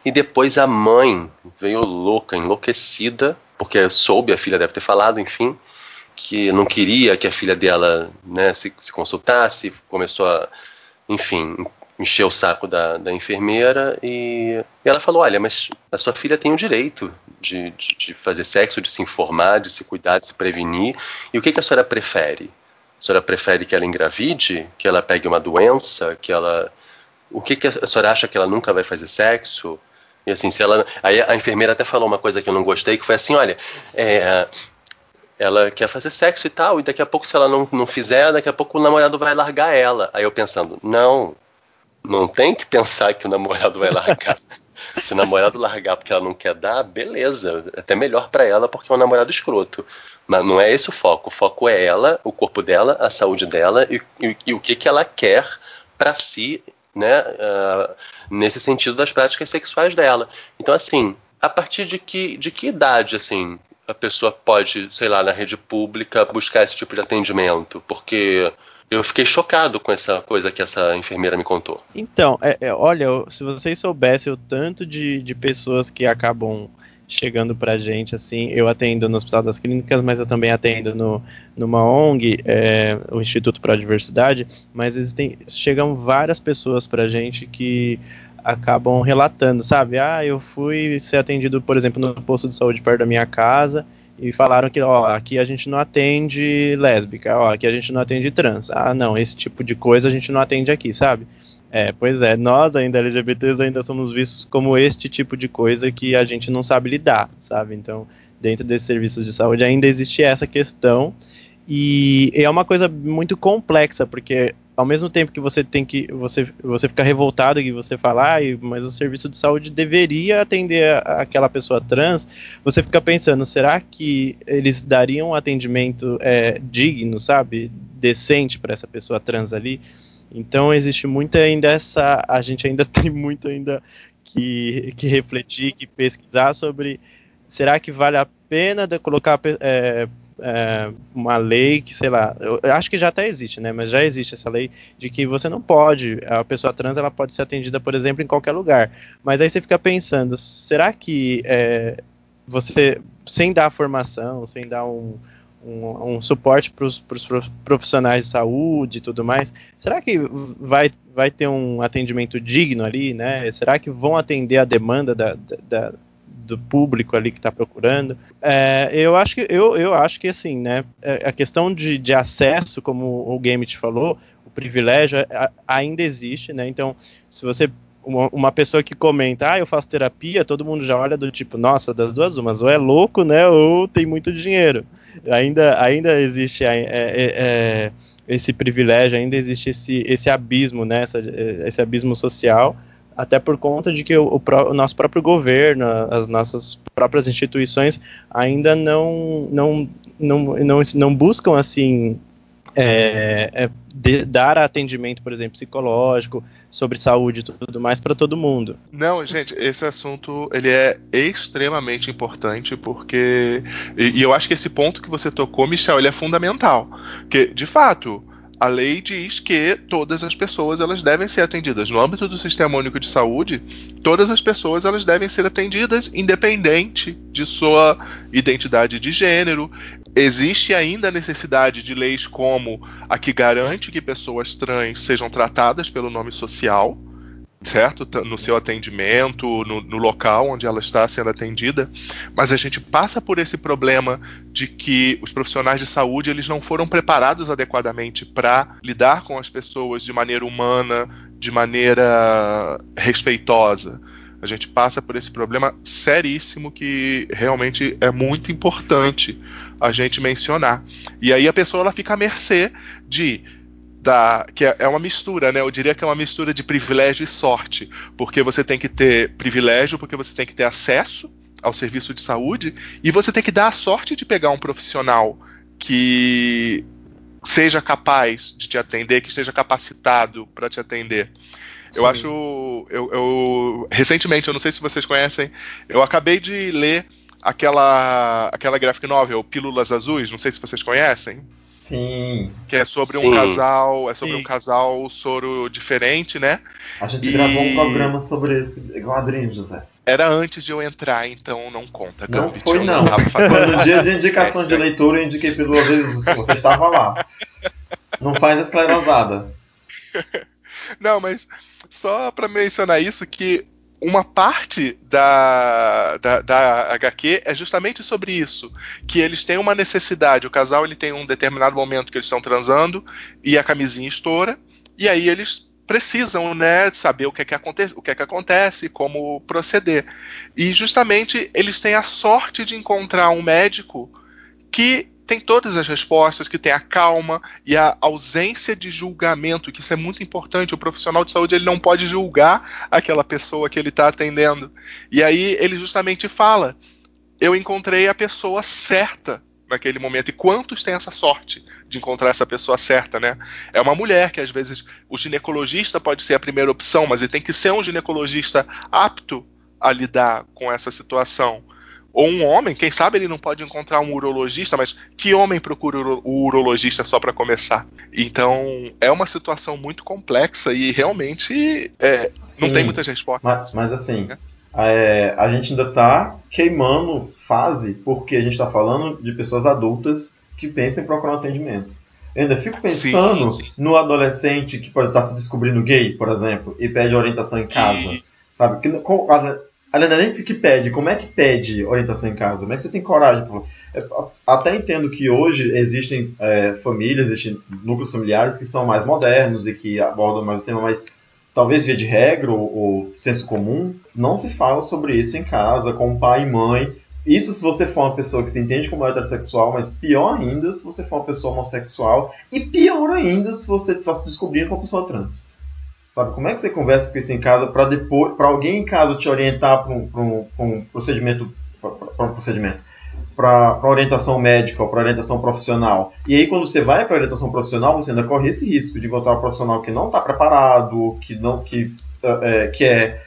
e depois a mãe veio louca, enlouquecida, porque soube, a filha deve ter falado, enfim, que não queria que a filha dela né, se, se consultasse, começou a, enfim, encher o saco da, da enfermeira e, e, ela falou: Olha, mas a sua filha tem o direito de, de, de, fazer sexo, de se informar, de se cuidar, de se prevenir. E o que, que a senhora prefere? A senhora prefere que ela engravide, que ela pegue uma doença, que ela. O que, que a senhora acha que ela nunca vai fazer sexo? E assim, se ela. Aí a enfermeira até falou uma coisa que eu não gostei, que foi assim: olha, é, ela quer fazer sexo e tal, e daqui a pouco, se ela não, não fizer, daqui a pouco o namorado vai largar ela. Aí eu pensando, não, não tem que pensar que o namorado vai largar. se o namorado largar porque ela não quer dar, beleza, até melhor para ela porque é um namorado escroto. Mas não é esse o foco. O foco é ela, o corpo dela, a saúde dela e, e, e o que, que ela quer para si né, uh, nesse sentido das práticas sexuais dela. Então, assim, a partir de que, de que idade, assim, a pessoa pode, sei lá, na rede pública buscar esse tipo de atendimento? Porque eu fiquei chocado com essa coisa que essa enfermeira me contou. Então, é, é, olha, se vocês soubessem o tanto de, de pessoas que acabam chegando pra gente, assim, eu atendo no Hospital das Clínicas, mas eu também atendo no, numa ONG, é, o Instituto para a Diversidade, mas existem, chegam várias pessoas pra gente que acabam relatando, sabe? Ah, eu fui ser atendido, por exemplo, no posto de saúde perto da minha casa e falaram que, ó, aqui a gente não atende lésbica, ó, aqui a gente não atende trans. Ah, não, esse tipo de coisa a gente não atende aqui, sabe? É, pois é, nós ainda LGBTs ainda somos vistos como este tipo de coisa que a gente não sabe lidar, sabe? Então, dentro desses serviços de saúde ainda existe essa questão e é uma coisa muito complexa, porque ao mesmo tempo que você tem que você você fica revoltado e você fala, ah, mas o serviço de saúde deveria atender a, aquela pessoa trans, você fica pensando, será que eles dariam um atendimento é, digno, sabe, decente para essa pessoa trans ali? Então existe muito ainda essa. A gente ainda tem muito ainda que, que refletir, que pesquisar sobre será que vale a pena colocar é, é, uma lei que, sei lá, eu acho que já até existe, né? Mas já existe essa lei de que você não pode, a pessoa trans ela pode ser atendida, por exemplo, em qualquer lugar. Mas aí você fica pensando, será que é, você, sem dar formação, sem dar um, um, um suporte para os profissionais de saúde e tudo mais. Será que vai, vai ter um atendimento digno ali, né? Será que vão atender a demanda da, da, do público ali que está procurando? É, eu acho que eu, eu acho que assim, né? É, a questão de, de acesso, como o Game te falou, o privilégio é, ainda existe, né? Então, se você uma, uma, pessoa que comenta, ah, eu faço terapia, todo mundo já olha do tipo, nossa, das duas umas, ou é louco, né, ou tem muito dinheiro. Ainda, ainda existe é, é, é, esse privilégio, ainda existe esse, esse abismo, né, essa, esse abismo social, até por conta de que o, o, o, nosso próprio governo, as nossas próprias instituições ainda não, não, não, não, não buscam, assim, é, é, dar atendimento, por exemplo, psicológico, sobre saúde e tudo mais para todo mundo. Não, gente, esse assunto ele é extremamente importante porque e, e, eu acho que esse ponto que você tocou, Michel, ele é fundamental, porque de fato a lei diz que todas as pessoas elas devem ser atendidas no âmbito do Sistema Único de Saúde. Todas as pessoas elas devem ser atendidas independente de sua identidade de gênero. Existe ainda a necessidade de leis como a que garante que pessoas trans sejam tratadas pelo nome social. Certo? No seu atendimento, no, no, local onde ela está sendo atendida, mas a gente passa por esse problema de que os profissionais de saúde eles não foram preparados adequadamente para lidar com as pessoas de maneira humana, de maneira respeitosa. A gente passa por esse problema seríssimo que realmente é muito importante a gente mencionar. E aí a pessoa ela fica à mercê de da que é, é uma mistura, né? Eu diria que é uma mistura de privilégio e sorte, porque você tem que ter privilégio, porque você tem que ter acesso ao serviço de saúde e você tem que dar a sorte de pegar um profissional que seja capaz de te atender, que esteja capacitado para te atender. Sim. Eu acho, eu, eu recentemente, eu não sei se vocês conhecem, eu acabei de ler aquela aquela graphic novel Pílulas Azuis, não sei se vocês conhecem. Sim. Que é sobre Sim. um casal. É sobre Sim. um casal soro diferente, né? A gente e... gravou um programa sobre esse quadrinho, José. Era antes de eu entrar, então não conta. Não Gambit, foi, não. não foi no dia de indicações é, de leitura, eu indiquei pelo vezes você estava lá. Não faz esclerosada. Não, mas só para mencionar isso, que uma parte da, da, da, HQ é justamente sobre isso, que eles têm uma necessidade, o casal ele tem um determinado momento que eles estão transando e a camisinha estoura, e aí eles precisam, né, saber o que é que acontece, o que é que acontece, como proceder. E justamente eles têm a sorte de encontrar um médico que tem todas as respostas, que tem a calma e a ausência de julgamento, que isso é muito importante. O profissional de saúde ele não pode julgar aquela pessoa que ele está atendendo. E aí ele justamente fala: eu encontrei a pessoa certa naquele momento. E quantos têm essa sorte de encontrar essa pessoa certa, né? É uma mulher que às vezes o ginecologista pode ser a primeira opção, mas ele tem que ser um ginecologista apto a lidar com essa situação ou um homem, quem sabe ele não pode encontrar um urologista, mas que homem procura o urologista só para começar? Então é uma situação muito complexa e realmente é, não tem muitas respostas. Mas, mas assim, é, a gente ainda está queimando fase porque a gente está falando de pessoas adultas que pensam em procurar um atendimento. Eu ainda fico pensando sim, sim. no adolescente que pode estar se descobrindo gay, por exemplo, e pede orientação em casa. Sabe? Que, Aliás, é nem que pede, como é que pede orientação em casa? Como é que você tem coragem? É, até entendo que hoje existem é, famílias, existem núcleos familiares que são mais modernos e que abordam mais o tema, mas talvez via de regra ou, ou senso comum, não se fala sobre isso em casa, com pai e mãe. Isso se você for uma pessoa que se entende como heterossexual, mas pior ainda se você for uma pessoa homossexual, e pior ainda se você está se descobrindo como uma pessoa trans. Sabe, como é que você conversa com isso em casa para depois, para alguém em casa te orientar para um, um, um, procedimento, para um procedimento, para orientação médica ou para orientação profissional. E aí quando você vai para orientação profissional, você ainda corre esse risco de encontrar um profissional que não está preparado, que não, que é, que é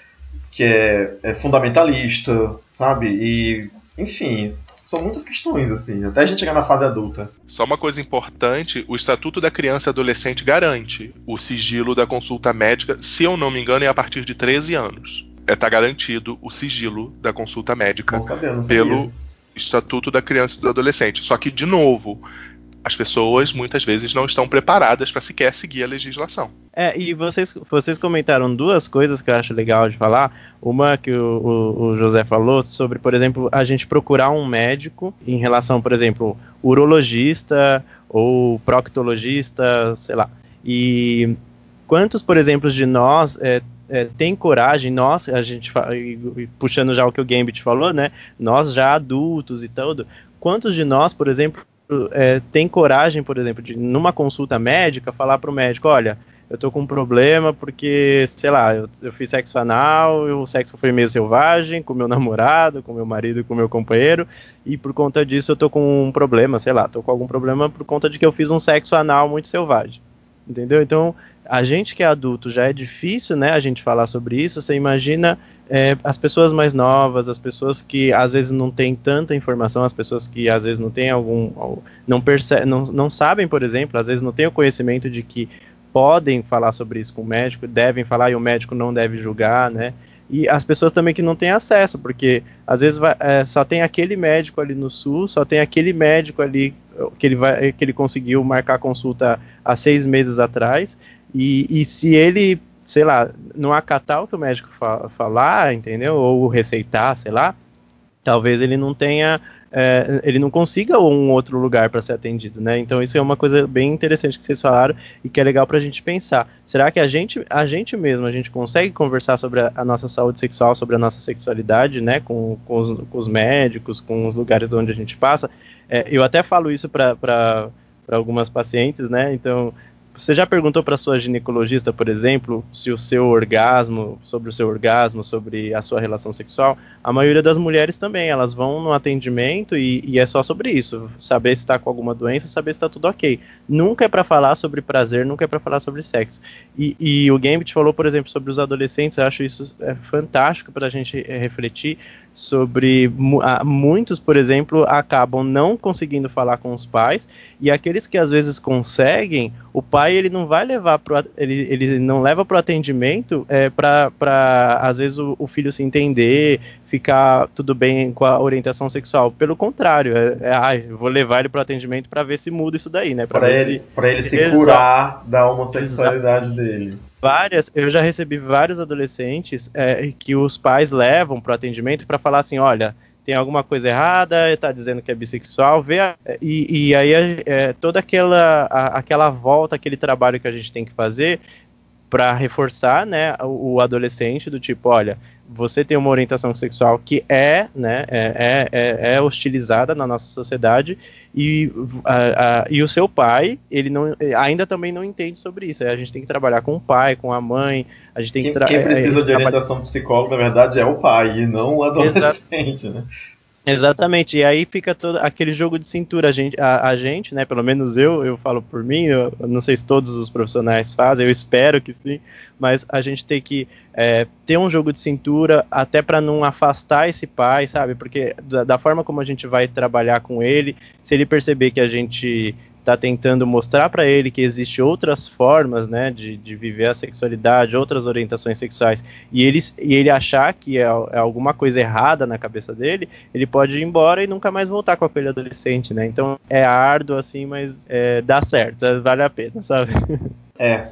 que é, é fundamentalista, sabe? E enfim, são muitas questões, assim, até a gente chegar na fase adulta. Só uma coisa importante: o Estatuto da Criança e Adolescente garante o sigilo da consulta médica, se eu não me engano, é a partir de 13 anos. É tá garantido o sigilo da consulta médica pelo Estatuto da Criança e do Adolescente. Só que, de novo, as pessoas muitas vezes não estão preparadas para sequer seguir a legislação. É, e vocês, vocês comentaram duas coisas que eu acho legal de falar. Uma que o, o, o, José falou sobre, por exemplo, a gente procurar um médico em relação, por exemplo, urologista ou proctologista, sei lá. E quantos, por exemplo, de nós é, é, tem coragem, nós, a gente puxando já o que o Gambit falou, né? Nós já adultos e tudo, quantos de nós, por exemplo, é, tem coragem, por exemplo, de numa consulta médica falar para o médico, olha, eu tô com um problema porque, sei lá, eu, eu fiz sexo anal, o sexo foi meio selvagem com meu namorado, com meu marido com meu companheiro, e por conta disso eu tô com um problema, sei lá, tô com algum problema por conta de que eu fiz um sexo anal muito selvagem. Entendeu? Então, a gente que é adulto já é difícil, né, a gente falar sobre isso. Você imagina é, as pessoas mais novas, as pessoas que às vezes não têm tanta informação, as pessoas que às vezes não têm algum. não, percebe, não, não sabem, por exemplo, às vezes não têm o conhecimento de que podem falar sobre isso com o médico, devem falar e o médico não deve julgar, né? E as pessoas também que não têm acesso, porque às vezes vai, é, só tem aquele médico ali no sul, só tem aquele médico ali que ele, vai, que ele conseguiu marcar consulta há seis meses atrás, e, e se ele sei lá, não acatar o que o médico fa falar, entendeu? Ou receitar, sei lá, talvez ele não tenha é, ele não consiga um outro lugar para ser atendido, né? Então isso é uma coisa bem interessante que vocês falaram e que é legal para a gente pensar. Será que a gente, a gente mesmo, a gente consegue conversar sobre a, a nossa saúde sexual, sobre a nossa sexualidade, né? Com, com, os, com os, médicos, com os lugares onde a gente passa. É, eu até falo isso para algumas pacientes, né? Então você já perguntou para sua ginecologista, por exemplo, se o seu orgasmo, sobre o seu orgasmo, sobre a sua relação sexual? A maioria das mulheres também, elas vão no atendimento e, e é só sobre isso, saber se está com alguma doença, saber se está tudo ok. Nunca é para falar sobre prazer, nunca é para falar sobre sexo. E, e, o Gambit falou, por exemplo, sobre os adolescentes, eu acho isso é fantástico para a gente é, refletir sobre muitos, por exemplo, acabam não conseguindo falar com os pais e aqueles que às vezes conseguem, o pai ele não vai levar pro, ele, ele não leva para o atendimento é, para às vezes o, o, filho se entender, ficar tudo bem com a orientação sexual. Pelo contrário, é, é ah, eu vou levar ele para o atendimento para ver se muda isso daí, né? Para ele, se... ele se curar da homossexualidade Exato. dele várias, eu já recebi vários adolescentes é, que os pais levam para o atendimento para falar assim, olha, tem alguma coisa errada, está dizendo que é bissexual, vê a, e, e, aí é, toda aquela, a, aquela volta, aquele trabalho que a gente tem que fazer para reforçar, né, o, o, adolescente do tipo, olha, você tem uma orientação sexual que é, né, é, é, é, é hostilizada na nossa sociedade e, a, a, e o seu pai, ele não, ainda também não entende sobre isso. A gente tem que trabalhar com o pai, com a mãe, a gente tem quem, que quem precisa de orientação psicóloga, na verdade, é o pai e não o adolescente, Exato. né? Exatamente, e aí fica todo aquele jogo de cintura. A gente, a, a gente, né? Pelo menos eu, eu falo por mim, eu, eu, não sei se todos os profissionais fazem, eu espero que sim, mas a gente tem que é, ter um jogo de cintura até para não afastar esse pai, sabe? Porque da, da, forma como a gente vai trabalhar com ele, se ele perceber que a gente está tentando mostrar para ele que existe outras formas, né, de, de viver a sexualidade, outras orientações sexuais, e ele, e ele achar que é, é, alguma coisa errada na cabeça dele, ele pode ir embora e nunca mais voltar com aquele adolescente, né? Então é árduo assim, mas é, dá certo, vale a pena, sabe? É,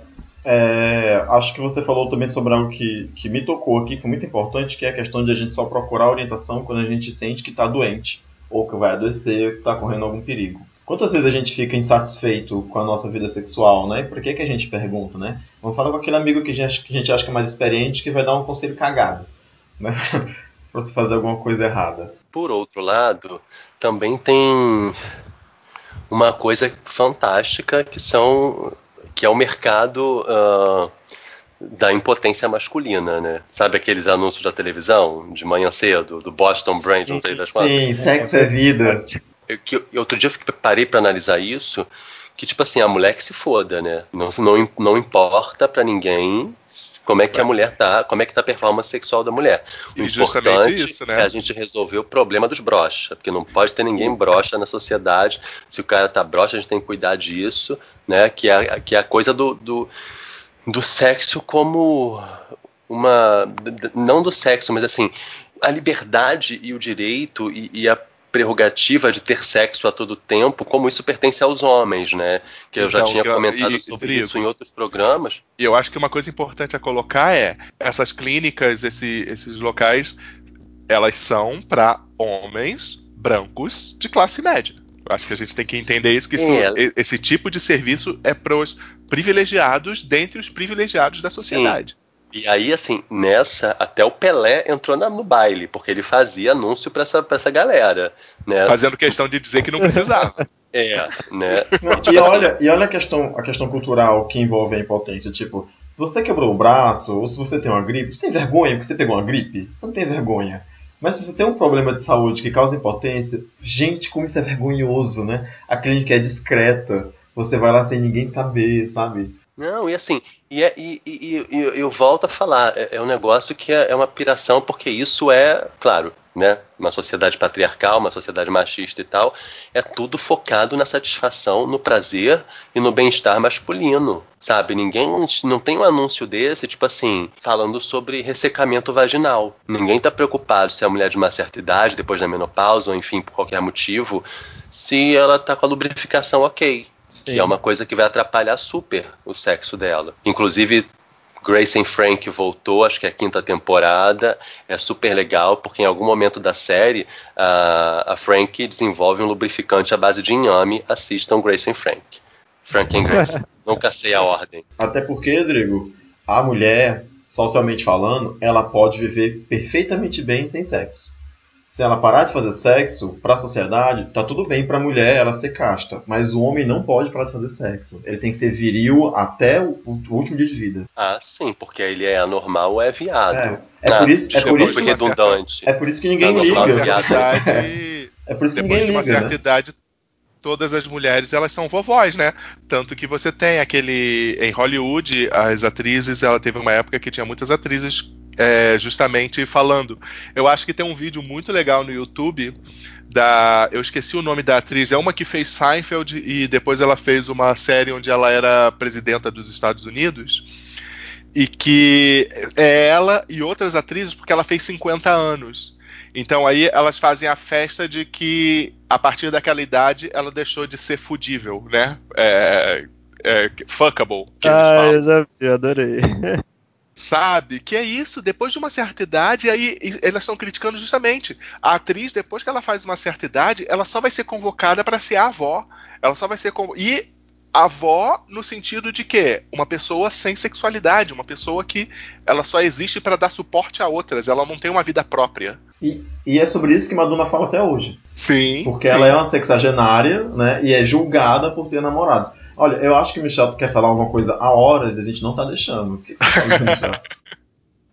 é, acho que você falou também sobre algo que, que me tocou aqui, que é muito importante, que é a questão de a gente só procurar orientação quando a gente sente que está doente, ou que vai adoecer, que está correndo algum perigo. Quantas vezes a gente fica insatisfeito com a nossa vida sexual, né? Por que, que a gente pergunta, né? Vamos falar com aquele amigo que a, gente, que a gente acha que é mais experiente que vai dar um conselho cagado, né? pra você fazer alguma coisa errada. Por outro lado, também tem uma coisa fantástica que são que é o mercado uh, da impotência masculina, né? Sabe aqueles anúncios da televisão de manhã cedo, do Boston Brand, não sei das quantas? Sim, sexo é vida eu, que, outro dia eu parei para analisar isso, que tipo assim, a mulher que se foda, né? Não, não, não importa para ninguém como é que a mulher tá, como é que tá a performance sexual da mulher. O e importante isso, né? é a gente resolver o problema dos brocha, porque não pode ter ninguém brocha na sociedade. Se o cara tá brocha, a gente tem que cuidar disso, né? Que é, que é a coisa do, do, do sexo como uma. Não do sexo, mas assim, a liberdade e o direito e, e a prerrogativa de ter sexo a todo tempo, como isso pertence aos homens, né? Que eu então, já tinha comentado e, sobre isso em outros programas. E eu acho que uma coisa importante a colocar é essas clínicas, esse, esses locais, elas são para homens brancos de classe média. Eu acho que a gente tem que entender isso, que isso, é. esse tipo de serviço é para os privilegiados dentre os privilegiados da sociedade. Sim. E aí, assim, nessa, até o Pelé entrou na, no baile, porque ele fazia anúncio pra essa, pra essa galera. Né? Fazendo questão de dizer que não precisava. é, né? Não, tipo e, assim, olha, e olha a questão, a questão cultural que envolve a impotência. Tipo, se você quebrou o braço, ou se você tem uma gripe, você tem vergonha porque você pegou uma gripe? Você não tem vergonha. Mas se você tem um problema de saúde que causa impotência, gente, como isso é vergonhoso, né? A clínica é discreta, você vai lá sem ninguém saber, sabe? Não, e assim, e, é, e, e, e, eu volto a falar, é, é um negócio que é, é, uma piração, porque isso é, claro, né, uma sociedade patriarcal, uma sociedade machista e tal, é tudo focado na satisfação, no prazer e no bem-estar masculino, sabe? Ninguém, não tem um anúncio desse, tipo assim, falando sobre ressecamento vaginal. Ninguém tá preocupado se é a mulher de uma certa idade, depois da menopausa, ou enfim, por qualquer motivo, se ela tá com a lubrificação ok. Sim. Que é uma coisa que vai atrapalhar super o sexo dela. Inclusive, Grace and Frank voltou, acho que é a quinta temporada. É super legal, porque em algum momento da série a, a Frank desenvolve um lubrificante à base de inhame. Assistam Grace and Frank. Frank and Grace. Nunca sei a ordem. Até porque, Rodrigo, a mulher, socialmente falando, ela pode viver perfeitamente bem sem sexo. Se ela parar de fazer sexo, para a sociedade, tá tudo bem para a mulher ela ser casta, mas o homem não pode parar de fazer sexo. Ele tem que ser viril até o, o último dia de vida. Ah, sim, porque ele é anormal ou é viado. É, é ah, por isso, é por isso, foi redundante. é por isso que ninguém liga. idade, É por isso que depois ninguém de uma liga, certa né? idade, todas as mulheres elas são vovós, né? Tanto que você tem aquele em Hollywood as atrizes, ela teve uma época que tinha muitas atrizes é, justamente falando. Eu acho que tem um vídeo muito legal no YouTube da, eu esqueci o nome da atriz, é uma que fez Seinfeld e depois ela fez uma série onde ela era presidenta dos Estados Unidos. E que é ela e outras atrizes, porque ela fez 50 anos. Então aí elas fazem a festa de que a partir daquela idade ela deixou de ser fudível, né? É, é, fuckable, Ah, eu já vi, adorei. Sabe? Que é isso, depois de uma certa idade, aí elas estão criticando justamente. A atriz, depois que ela faz uma certa idade, ela só vai ser convocada para ser a avó. Ela só vai ser. convo- E avó no sentido de que uma pessoa sem sexualidade, uma pessoa que ela só existe para dar suporte a outras, ela não tem uma vida própria. E, e é sobre isso que Madonna fala até hoje. Sim. Porque sim. ela é uma sexagenária, né? E é julgada por ter namorados. Olha, eu acho que o Michel quer falar alguma coisa há horas e a gente não tá deixando. O que você tá falando, Michel?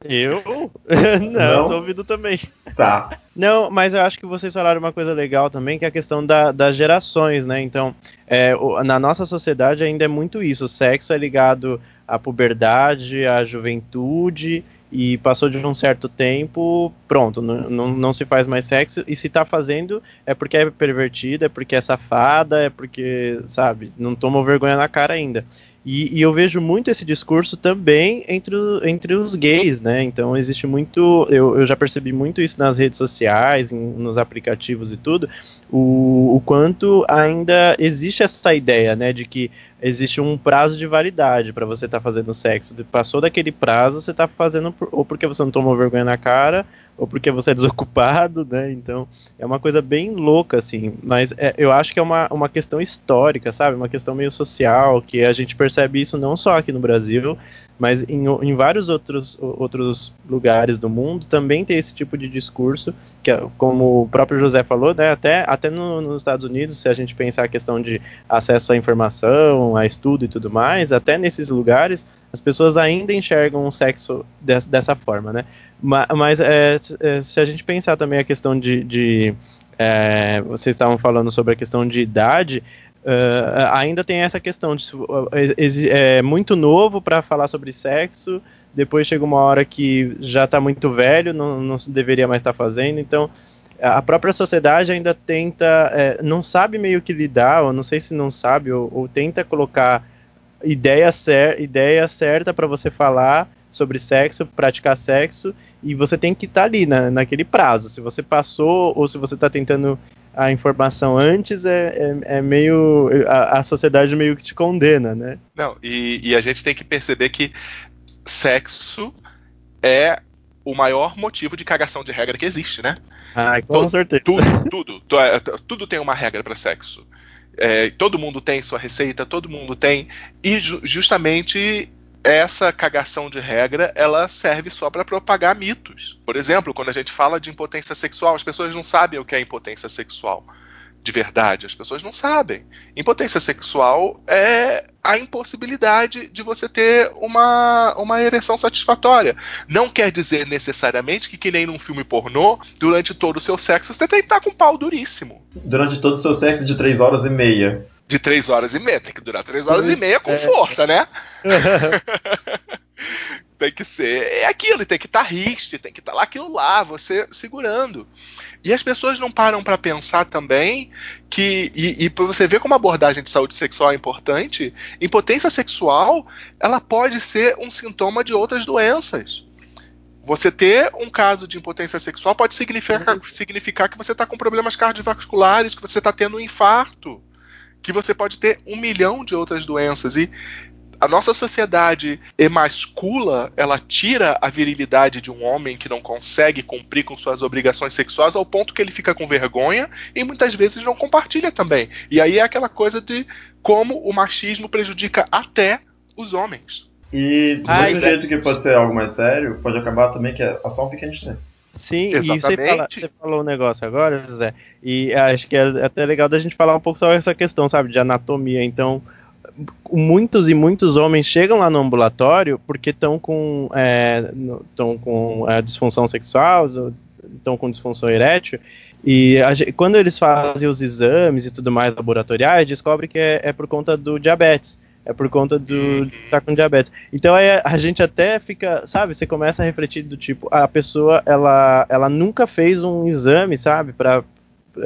Eu? não, Não? tô ouvindo também. Tá. Não, mas eu acho que vocês falaram uma coisa legal também, que é a questão da- das gerações, né? Então, é, o- na nossa sociedade ainda é muito isso. O sexo é ligado à puberdade, à juventude, e passou de um certo tempo, pronto, não, se faz mais sexo, e se tá fazendo é porque é pervertida, é porque é safada, é porque, sabe, não tomou vergonha na cara ainda. E, e eu vejo muito esse discurso também entre, entre os gays, né? Então existe muito. Eu, eu já percebi muito isso nas redes sociais, em- nos aplicativos e tudo, o, o quanto ainda existe essa ideia, né? De que existe um prazo de validade para você estar fazendo sexo. Passou daquele prazo, você tá fazendo por- ou porque você não tomou vergonha na cara, ou porque você é desocupado, né? Então é uma coisa bem louca, assim. Mas é, eu acho que é uma, uma questão histórica, sabe? Uma questão meio social, que a gente percebe isso não só aqui no Brasil, mas em, em vários outros, outros lugares do mundo também tem esse tipo de discurso, que é, como o próprio José falou, né? Até, até no- nos Estados Unidos, se a gente pensar a questão de acesso à informação, a estudo e tudo mais, até nesses lugares as pessoas ainda enxergam o sexo des- dessa forma, né? Ma- Mas é, se- é, se a gente pensar também a questão de. de, é, vocês estavam falando sobre a questão de idade. é, ainda tem essa questão de é, é muito novo para falar sobre sexo, depois chega uma hora que já está muito velho, não, não deveria mais estar fazendo, então a própria sociedade ainda tenta, é, não sabe meio que lidar, ou não sei se não sabe, ou, ou tenta colocar ideia, cer ideia certa para você falar sobre sexo, praticar sexo, e você tem que estar ali na, naquele prazo. Se você passou ou se você está tentando a informação antes, é, é, é meio. A, a sociedade meio que te condena, né? Não, e, e a gente tem que perceber que sexo é o maior motivo de cagação de regra que existe, né? Ah, com Todo- certeza. Tudo, tudo, tu- é, t- tudo tem uma regra para sexo. É, todo mundo tem sua receita, todo mundo tem, e ju- justamente essa cagação de regra ela serve só para propagar mitos. Por exemplo, quando a gente fala de impotência sexual, as pessoas não sabem o que é impotência sexual de verdade, as pessoas não sabem. Impotência sexual é a impossibilidade de você ter uma, uma ereção satisfatória. Não quer dizer necessariamente que, que nem num filme pornô, durante todo o seu sexo, você tem que estar com um pau duríssimo. Durante todo o seu sexo de 3 horas e meia. De três horas e meia. Tem que durar três horas Sim, e meia com é. força, né? tem que ser. É aquilo, tem que estar riste, tem que estar lá aquilo lá, você segurando. E as pessoas não param para pensar também que. E, e para você ver como a abordagem de saúde sexual é importante, impotência sexual ela pode ser um sintoma de outras doenças. Você ter um caso de impotência sexual pode significar, significar que você está com problemas cardiovasculares, que você está tendo um infarto, que você pode ter um milhão de outras doenças. E a nossa sociedade emascula, ela tira a virilidade de um homem que não consegue cumprir com suas obrigações sexuais ao ponto que ele fica com vergonha e muitas vezes não compartilha também. E aí é aquela coisa de como o machismo prejudica até os homens. E do ah, mesmo jeito que pode ser algo mais sério, pode acabar também que é só um pequeno estresse. Sim, Exatamente. e você, fala, você, falou um negócio agora, José, e acho que é até legal da gente falar um pouco sobre essa questão, sabe, de anatomia. Então, muitos e muitos homens chegam lá no ambulatório porque estão com, é, com é, disfunção sexual, estão com disfunção erétil, e quando eles fazem os exames e tudo mais laboratoriais, descobre que é, é por conta do diabetes é por conta do tá com diabetes. Então aí a gente até fica, sabe, você começa a refletir do tipo, a pessoa ela, ela nunca fez um exame, sabe, para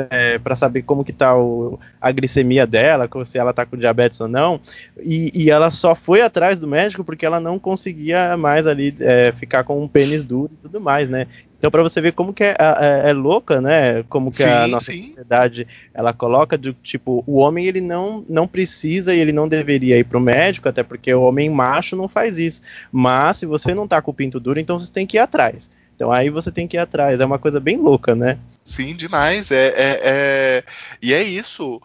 é, para saber como que tá o, a glicemia dela, se ela tá com diabetes ou não, e, e, ela só foi atrás do médico porque ela não conseguia mais ali é, ficar com um pênis duro e tudo mais, né? Então, para você ver como que é, é, é, louca, né? Como que sim, a nossa sim. sociedade ela coloca de tipo o homem ele não não precisa e ele não deveria ir para o médico, até porque o homem macho não faz isso. Mas se você não tá com o pinto duro, então você tem que ir atrás. Então aí você tem que ir atrás. É uma coisa bem louca, né? Sim, demais. É, é, é... E é isso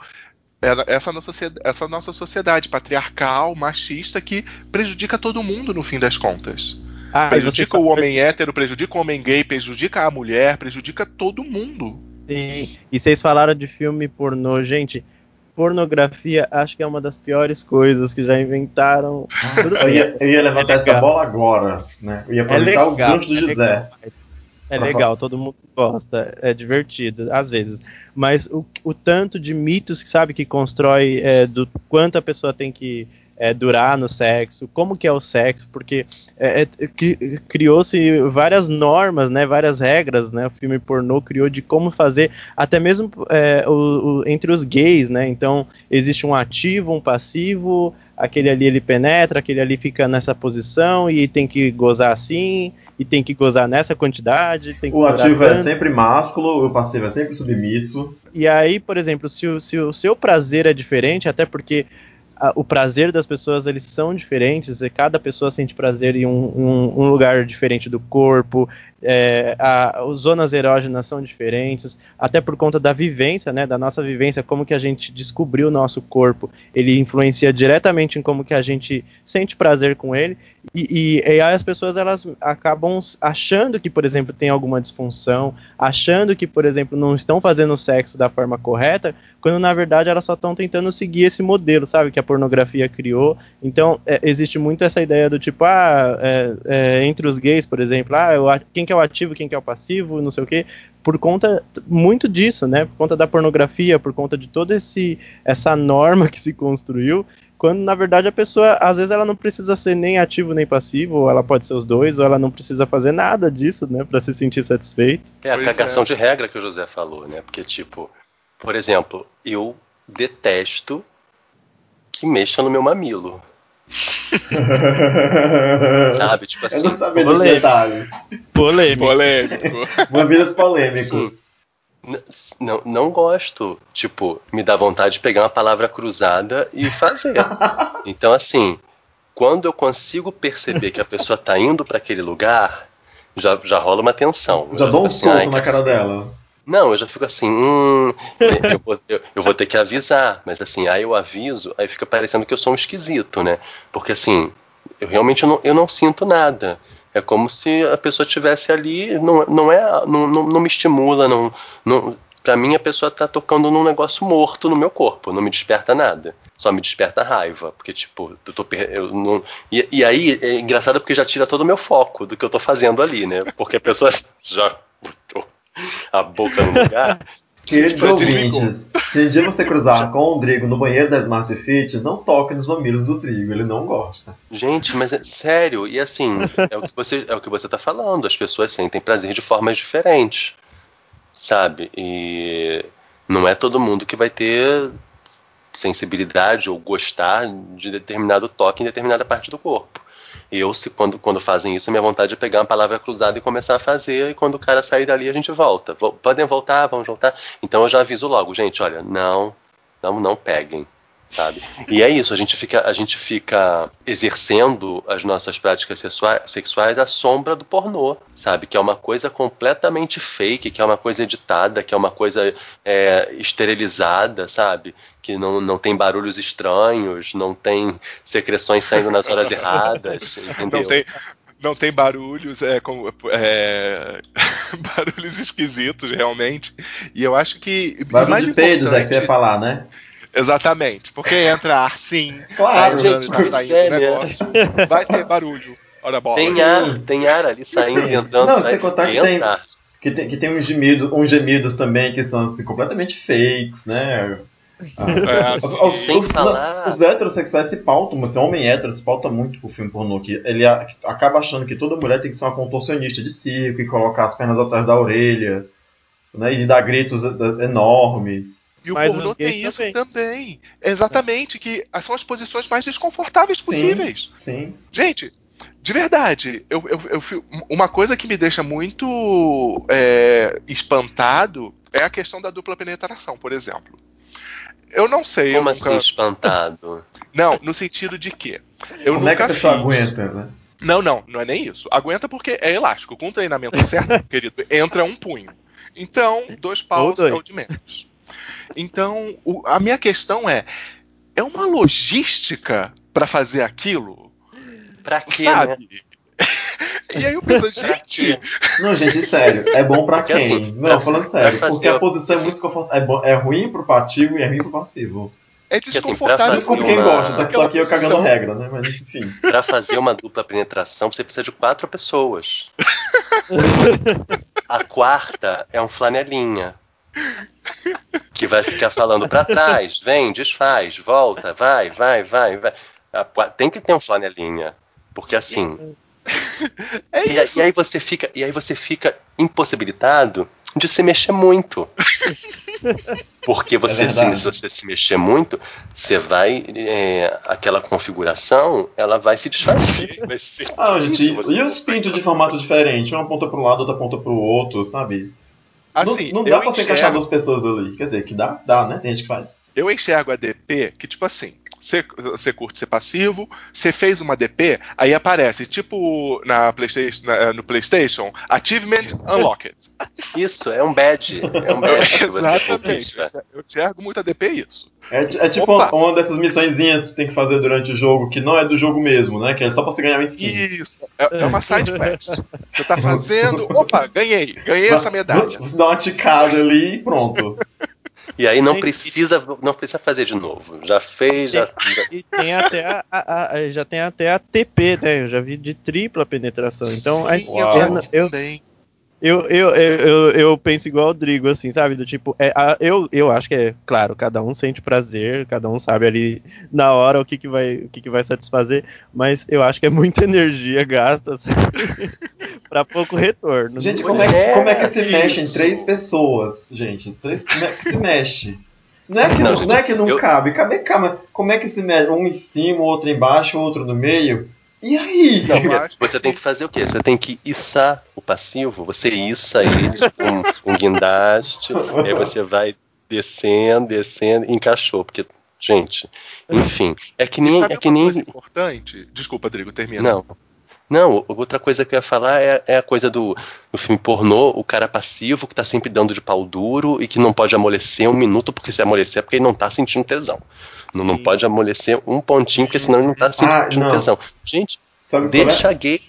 é essa nossa, essa nossa sociedade patriarcal, machista, que prejudica todo mundo no fim das contas. Ah, prejudica o homem hétero, prejudica o homem gay, prejudica a mulher, prejudica todo mundo. Sim. E vocês falaram de filme pornô, gente. Pornografia acho que é uma das piores coisas que já inventaram. eu, ia, eu ia levantar é essa bola agora, né? Eu ia aproveitar é legal, o gancho do é José. Legal. É legal, todo mundo gosta, é divertido, às vezes. Mas o, o tanto de mitos que sabe que constrói é, do quanto a pessoa tem que é, durar no sexo, como que é o sexo, porque é, é, criou-se várias normas, né, várias regras, né, o filme pornô criou de como fazer, até mesmo é, o, o, entre os gays, né, então existe um ativo, um passivo, aquele ali ele penetra, aquele ali fica nessa posição e tem que gozar assim, e tem que gozar nessa quantidade. o ativo é sempre másculo, o passivo é sempre submisso. E aí, por exemplo, se o, se o seu prazer é diferente, até porque a, o prazer das pessoas eles são diferentes e cada pessoa sente prazer em um, um, um lugar diferente do corpo é, a, as zonas erógenas são diferentes, até por conta da vivência, né, da nossa vivência, como que a gente descobriu o nosso corpo, ele influencia diretamente em como que a gente sente prazer com ele, e, e, e aí as pessoas elas acabam achando que, por exemplo, tem alguma disfunção, achando que, por exemplo, não estão fazendo sexo da forma correta, quando na verdade elas só estão tentando seguir esse modelo, sabe, que a pornografia criou. Então, é, existe muito essa ideia do tipo, ah, é, é, entre os gays, por exemplo, ah, eu, quem que é o ativo, quem que é o passivo, não sei o quê, por conta muito disso, né? Por conta da pornografia, por conta de toda esse essa norma que se construiu, quando na verdade a pessoa, às vezes ela não precisa ser nem ativo nem passivo, ou ela pode ser os dois, ou ela não precisa fazer nada disso, né, para se sentir satisfeito. É a pois cagação é. de regra que o José falou, né? Porque tipo, por exemplo, eu detesto que mexa no meu mamilo. Sabe? Tipo assim. Eu não sabia desse detalhe. Polêmico. Polêmico. Mamilos polêmicos. Não, não gosto. Tipo, me dá vontade de pegar uma palavra cruzada e fazer. Então, assim, quando eu consigo perceber que a pessoa tá indo para aquele lugar, já, já rola uma tensão. Já dou um assim, solto na cara dela. Não, eu já fico assim, hum, eu, vou, eu, eu, vou ter que avisar, mas assim, aí eu aviso, aí fica parecendo que eu sou um esquisito, né? Porque assim, eu realmente não, eu não sinto nada. É como se a pessoa estivesse ali, não, não é, não, não, não me estimula, não, não, para mim a pessoa tá tocando num negócio morto no meu corpo, não me desperta nada. Só me desperta raiva, porque tipo, eu tô eu não, e, e aí é engraçado porque já tira todo o meu foco do que eu tô fazendo ali, né? Porque a pessoa já a boca no lugar. Queridos ouvintes, se um dia você cruzar com o Drigo no banheiro da Smart Fit, não toque nos mamilos do Drigo, ele não gosta. Gente, mas é sério, e assim, é o que você, é o que você tá falando, as pessoas sentem prazer de formas diferentes, sabe? E não é todo mundo que vai ter sensibilidade ou gostar de determinado toque em determinada parte do corpo. Eu, se quando, quando fazem isso, minha vontade é pegar uma palavra cruzada e começar a fazer, e quando o cara sair dali, a gente volta. podem voltar, vamos voltar. Então eu já aviso logo, gente, olha, não, não, não peguem. Sabe? E é isso, a gente fica, a gente fica exercendo as nossas práticas sexua- sexuais à sombra do pornô, sabe? Que é uma coisa completamente fake, que é uma coisa editada, que é uma coisa é, esterilizada, sabe? Que não, não tem barulhos estranhos, não tem secreções saindo nas horas erradas, entendeu? Não tem, não tem barulhos, é, como, é, barulhos esquisitos, realmente. E eu acho que. Barulho mais de peidos é que você ia falar, né? Exatamente, porque entra ar sim, Claro, tá gente, tá saindo é do negócio, vai ter barulho. Ora bola. Tem ar, tem ar ali saindo e entrando. Não, sai- sem contar que tem-. Que tem, que tem uns, gemidos, uns gemidos também que são assim, completamente fakes, né? Ah, É, os, assim, os- os- falar- os heterossexuais se pautam, assim, homem hétero se pauta muito pro filme pornô, que ele a- acaba achando que toda mulher tem que ser uma contorcionista de circo e colocar as pernas atrás da orelha, né, e dar gritos enormes. E o Mas pornô tem isso também. também. Exatamente, que são as posições mais desconfortáveis possíveis. Sim, Gente, de verdade, eu, eu, eu uma coisa que me deixa muito é, espantado é a questão da dupla penetração, por exemplo. Eu não sei, Como eu assim, nunca. espantado? Não, no sentido de que. Eu Como é que a nunca pessoa fiz. aguenta, né? Não, não, não é nem isso. Aguenta porque é elástico. Com o treinamento certo, querido, entra um punho. Então, dois paus é o de menos. Então, o- a minha questão é: é uma logística pra fazer aquilo? Pra quê, né? sabe? e aí eu penso, gente? Não, gente, sério, é bom pra quem? assim, não, pra- falando sério, fazer porque a posição é muito desconfortável. É, bom- é ruim pro ativo e é ruim pro passivo. é assim, desconfortável. fazer Desculpa uma- quem gosta, tá, tô aqui eu cagando posição. regra, né? Mas enfim. Pra fazer uma dupla penetração, você precisa de quatro pessoas. A quarta é um flanelinha. Que vai ficar falando pra trás, vem, desfaz, volta, vai, vai, vai, vai. A qua- Tem que ter um flanelinha. Porque assim. É E, e aí você fica, e aí você fica impossibilitado de se mexer muito. Porque você, É se, você se mexer muito, você vai. é, aquela configuração, ela vai se desfazer. Vai ser Ah, gente, e os pintos de formato diferente? Uma ponta pro lado, outra ponta pro outro, sabe? Assim, não, não dá eu pra você encaixar enxergo- duas pessoas ali. Quer dizer, que dá? Dá, né? Tem gente que faz. Eu enxergo a DP que, tipo assim, você- você curte ser passivo, você fez uma DP, aí aparece, tipo na PlayStation, na- no PlayStation, Achievement Unlocked. Isso, é um badge. É um badge Exatamente. conquista. Eu enxergo muito a DP isso. É, é tipo Opa! uma dessas missõezinhas que você tem que fazer durante o jogo, que não é do jogo mesmo, né? Que é só pra você ganhar uma skin. Isso. É, é uma side quest. Você tá fazendo. Opa, ganhei. Ganhei essa medalha. Você dá uma ticada ali e pronto. E aí não precisa, não precisa fazer de novo. Já fez, já. já- E tem até a, a- a- já tem até a TP, né? Eu já vi de tripla penetração. Então, Sim, a- eu, eu, eu, eu, eu, eu penso igual o Rodrigo, assim, sabe? Do tipo, é, a- eu, eu acho que é, claro, cada um sente prazer, cada um sabe ali na hora o que, que, vai, o que, que vai satisfazer, mas eu acho que é muita energia gasta sabe? pra pouco retorno. Gente, como é, é, como é que se isso. mexe em três pessoas, gente? Três, como é que se mexe? Não é que não, Não, gente, não, é que não eu- cabe, cabe, cabe. Como é que se mexe? Um em cima, outro embaixo, outro no meio. E aí? Não, você tem que fazer o quê? Você tem que içar o passivo, você iça ele com um guindaste, e aí você vai descendo, descendo, e encaixou, porque, gente, enfim, é que nem. sabe É que nem importante? Desculpa, Rodrigo, termina. não. Não, outra coisa que eu ia falar é, é a coisa do, do filme pornô, o cara passivo que tá sempre dando de pau duro e que não pode amolecer um minuto, porque se amolecer é porque ele não tá sentindo tesão. Não, não pode amolecer um pontinho, porque senão ele não tá Ah, sentindo não. tesão. Gente, Sabe qual é, deixa gay,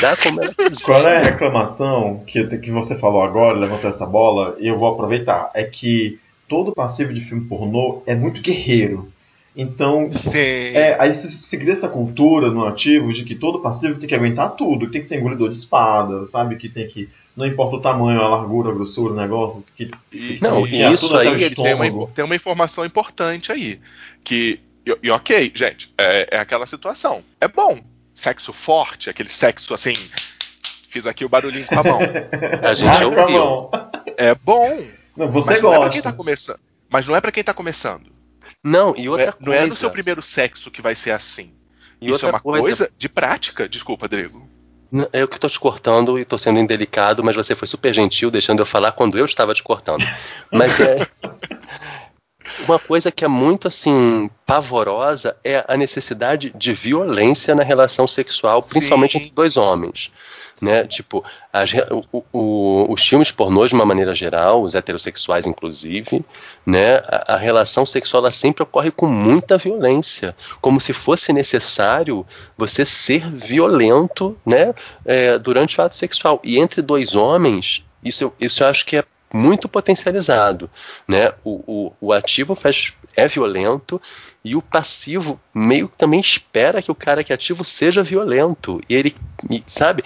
dá como ela quiser. qual é a reclamação que, que você falou agora, levantou essa bola, e eu vou aproveitar? É que todo passivo de filme pornô é muito guerreiro. Então. É, aí se, se cria essa cultura no ativo de que todo passivo tem que aguentar tudo, que tem que ser engolidor de espada, sabe? Que tem que. Não importa o tamanho, a largura, a grossura, o negócio, que, E- Não, que enfiar isso tudo até aí o E tem uma, tem uma informação importante aí. Que. E, e ok, gente, é, é aquela situação. É bom. Sexo forte, aquele sexo assim. Fiz aqui o barulhinho com a mão. A gente Ah, tá ouviu. bom. É bom. Não, você mas não é pra quem gosta. tá começando. Mas não é pra quem tá começando. Não, e Não outra é, não é no coisa. seu primeiro sexo que vai ser assim. E Isso é uma coisa... de prática. Desculpa, Rodrigo. Não, Eu que tô te cortando e tô sendo indelicado, mas você foi super gentil deixando eu falar quando eu estava te cortando. Mas é. uma coisa que é muito assim pavorosa é a necessidade de violência na relação sexual, principalmente Sim. entre dois homens. Né? Tipo, as o- o- os filmes pornôs, de uma maneira geral, os heterossexuais inclusive, né? a, a relação sexual sempre ocorre com muita violência, como se fosse necessário você ser violento né? é, durante o ato sexual. E entre dois homens, isso, isso eu acho que é muito potencializado. Né? O, o, o ativo faz, é violento e o passivo meio que também espera que o cara que é ativo seja violento. E ele, sabe,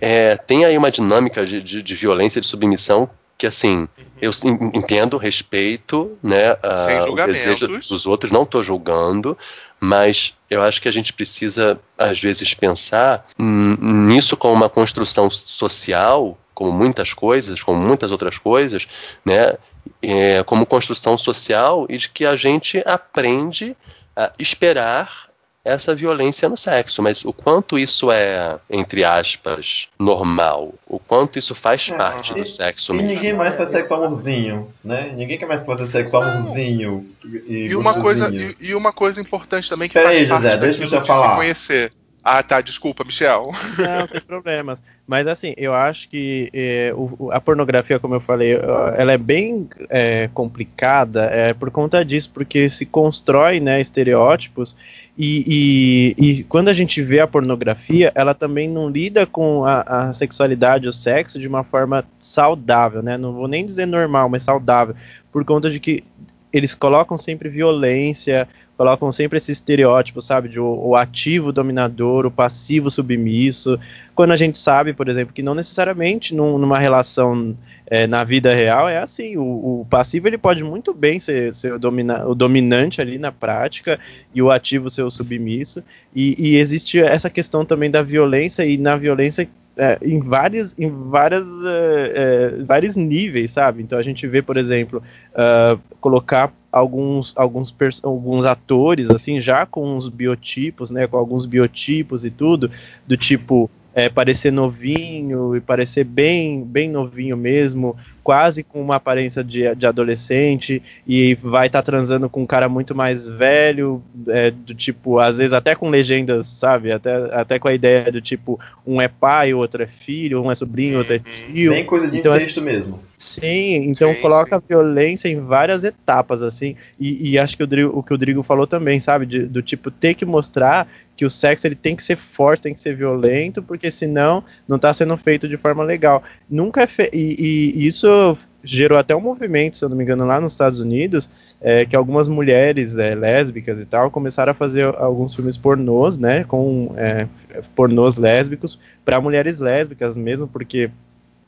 é, tem aí uma dinâmica de, de, de violência, de submissão, que assim, eu en- entendo, respeito, né, a- Sem o desejo dos outros, não estou julgando, mas eu acho que a gente precisa, às vezes, pensar nisso como uma construção social, como muitas coisas, como muitas outras coisas, né, é, como construção social e de que a gente aprende a esperar essa violência no sexo, mas o quanto isso é, entre aspas, normal, o quanto isso faz É, parte e- do sexo E mesmo. ninguém mais faz sexo amorzinho, né? Ninguém quer mais fazer sexo amorzinho. E, E uma, coisa, e, e uma coisa importante também que Pera faz aí, parte José, deixa eu de falar. se conhecer. Ah, tá, desculpa, Michel. Não, sem problemas. Mas assim, eu acho que eh, o- a pornografia, como eu falei, ela é bem eh, complicada é, por conta disso, porque se constrói né, estereótipos e, e- e quando a gente vê a pornografia, ela também não lida com a, a sexualidade, o sexo, de uma forma saudável, né? Não vou nem dizer normal, mas saudável, por conta de que eles colocam sempre violência, colocam sempre esse estereótipo, sabe, de o, o ativo dominador, o passivo submisso, quando a gente sabe, por exemplo, que não necessariamente num- numa relação é, na vida real é assim, o, o passivo ele pode muito bem ser, ser o, domina- o dominante ali na prática e o ativo ser o submisso, e, e existe essa questão também da violência, e na violência é, em vários, em várias, é, é, vários níveis, sabe? Então a gente vê, por exemplo, ah, colocar alguns, alguns, alguns atores, assim, já com uns biotipos, né? Com alguns biotipos e tudo, do tipo é, parecer novinho e parecer bem, bem novinho mesmo, quase com uma aparência de, de adolescente, e vai estar transando com um cara muito mais velho, é, do tipo, às vezes até com legendas, sabe? Até, até com a ideia do tipo, um é pai, outro é filho, um é sobrinho, outro é tio. Bem coisa de Então, incesto mesmo. Sim, então Sim, coloca a violência em várias etapas, assim, e, e acho que o, Drigo- o que o Drigo falou também, sabe, de- do tipo, ter que mostrar que o sexo ele tem que ser forte, tem que ser violento, porque senão não tá sendo feito de forma legal. Nunca é fe... e, e- e isso gerou até um movimento, se eu não me engano, lá nos Estados Unidos, é, que algumas mulheres é, lésbicas e tal começaram a fazer alguns filmes pornôs, né, com é, pornôs lésbicos para mulheres lésbicas mesmo, porque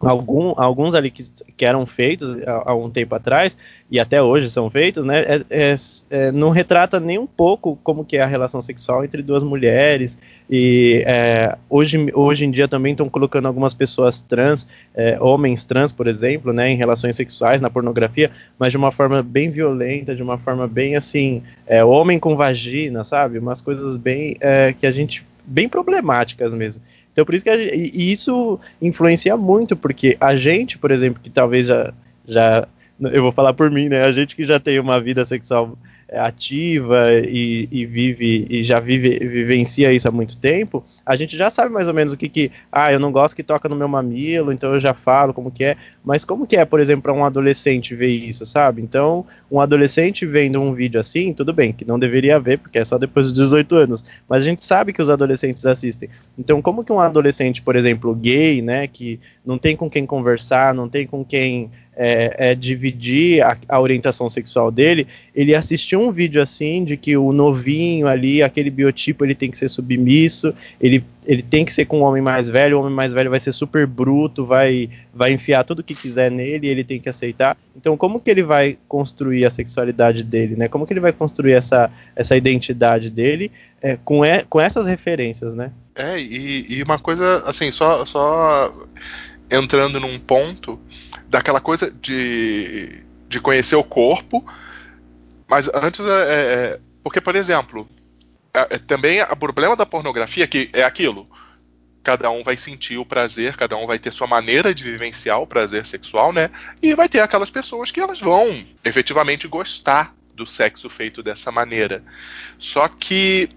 algum, alguns ali que, que eram feitos há, há um tempo atrás e até hoje são feitos, né, é- é- é, não retrata nem um pouco como que é a relação sexual entre duas mulheres e é, hoje, hoje em dia também estão colocando algumas pessoas trans, é, homens trans, por exemplo, né, em relações sexuais na pornografia, mas de uma forma bem violenta, de uma forma bem assim, é, homem com vagina, sabe, umas coisas bem que a gente bem problemáticas mesmo. Então por isso que e isso influencia muito, porque a gente, por exemplo, que talvez já, já eu vou falar por mim, né? A gente que já tem uma vida sexual ativa e, e vive e já vive vivencia isso há muito tempo, a gente já sabe mais ou menos o que que, ah, eu não gosto que toca no meu mamilo, então eu já falo como que é, mas como que é, por exemplo, para um adolescente ver isso, sabe? Então, um adolescente vendo um vídeo assim, tudo bem, que não deveria ver, porque é só depois dos 18 anos, mas a gente sabe que os adolescentes assistem. Então, como que um adolescente, por exemplo, gay, né, que não tem com quem conversar, não tem com quem é, é, dividir a, a orientação sexual dele, ele assistiu um vídeo assim de que o novinho ali, aquele biotipo, ele tem que ser submisso, ele, ele tem que ser com um homem mais velho, o homem mais velho vai ser super bruto, vai, vai enfiar tudo que quiser nele, ele tem que aceitar. Então, como que ele vai construir a sexualidade dele, né? Como que ele vai construir essa, essa identidade dele é, com, e, com essas referências, né? É, e, e uma coisa, assim, só, só entrando num ponto daquela coisa de, de conhecer o corpo, mas antes é, é porque, por exemplo, é, é, também o problema da pornografia que é aquilo. Cada um vai sentir o prazer, cada um vai ter sua maneira de vivenciar o prazer sexual, né? E vai ter aquelas pessoas que elas vão efetivamente gostar do sexo feito dessa maneira. Só que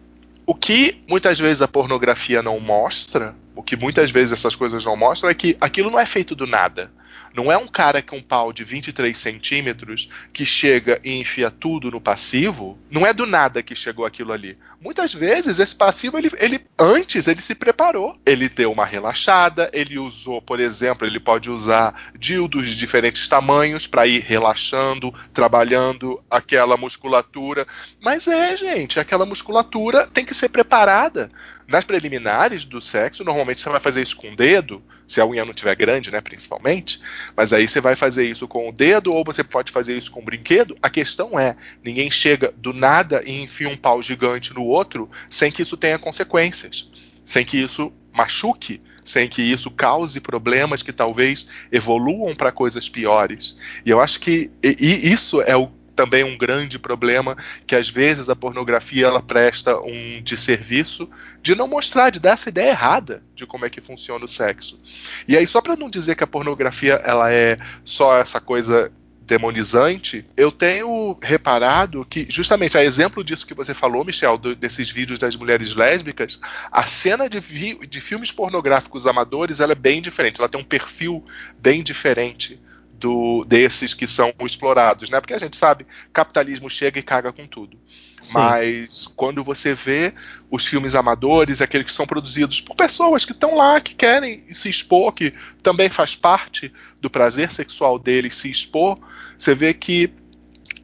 o que muitas vezes a pornografia não mostra, o que muitas vezes essas coisas não mostram, é que aquilo não é feito do nada. Não é um cara com um pau de 23 centímetros que chega e enfia tudo no passivo. Não é do nada que chegou aquilo ali. Muitas vezes esse passivo, ele, ele antes ele se preparou. Ele deu uma relaxada, ele usou, por exemplo, ele pode usar dildos de diferentes tamanhos para ir relaxando, trabalhando aquela musculatura. Mas é, gente, aquela musculatura tem que ser preparada. Nas preliminares do sexo, normalmente você vai fazer isso com o dedo, se a unha não tiver grande, né, principalmente. Mas aí você vai fazer isso com o dedo ou você pode fazer isso com um brinquedo. A questão é, ninguém chega do nada e enfia um pau gigante no outro sem que isso tenha consequências, sem que isso machuque, sem que isso cause problemas que talvez evoluam para coisas piores. E eu acho que e, e isso é o também um grande problema que às vezes a pornografia ela presta um desserviço de não mostrar, de dar essa ideia errada de como é que funciona o sexo. E aí só para não dizer que a pornografia ela é só essa coisa demonizante, eu tenho reparado que, justamente a exemplo disso que você falou, Michel, do, desses vídeos das mulheres lésbicas, a cena de, de filmes pornográficos amadores ela é bem diferente, ela tem um perfil bem diferente do, desses que são explorados, né? Porque a gente sabe, capitalismo chega e caga com tudo. Sim. Mas quando você vê os filmes amadores, aqueles que são produzidos por pessoas que estão lá, que querem se expor, que também faz parte do prazer sexual deles se expor, você vê que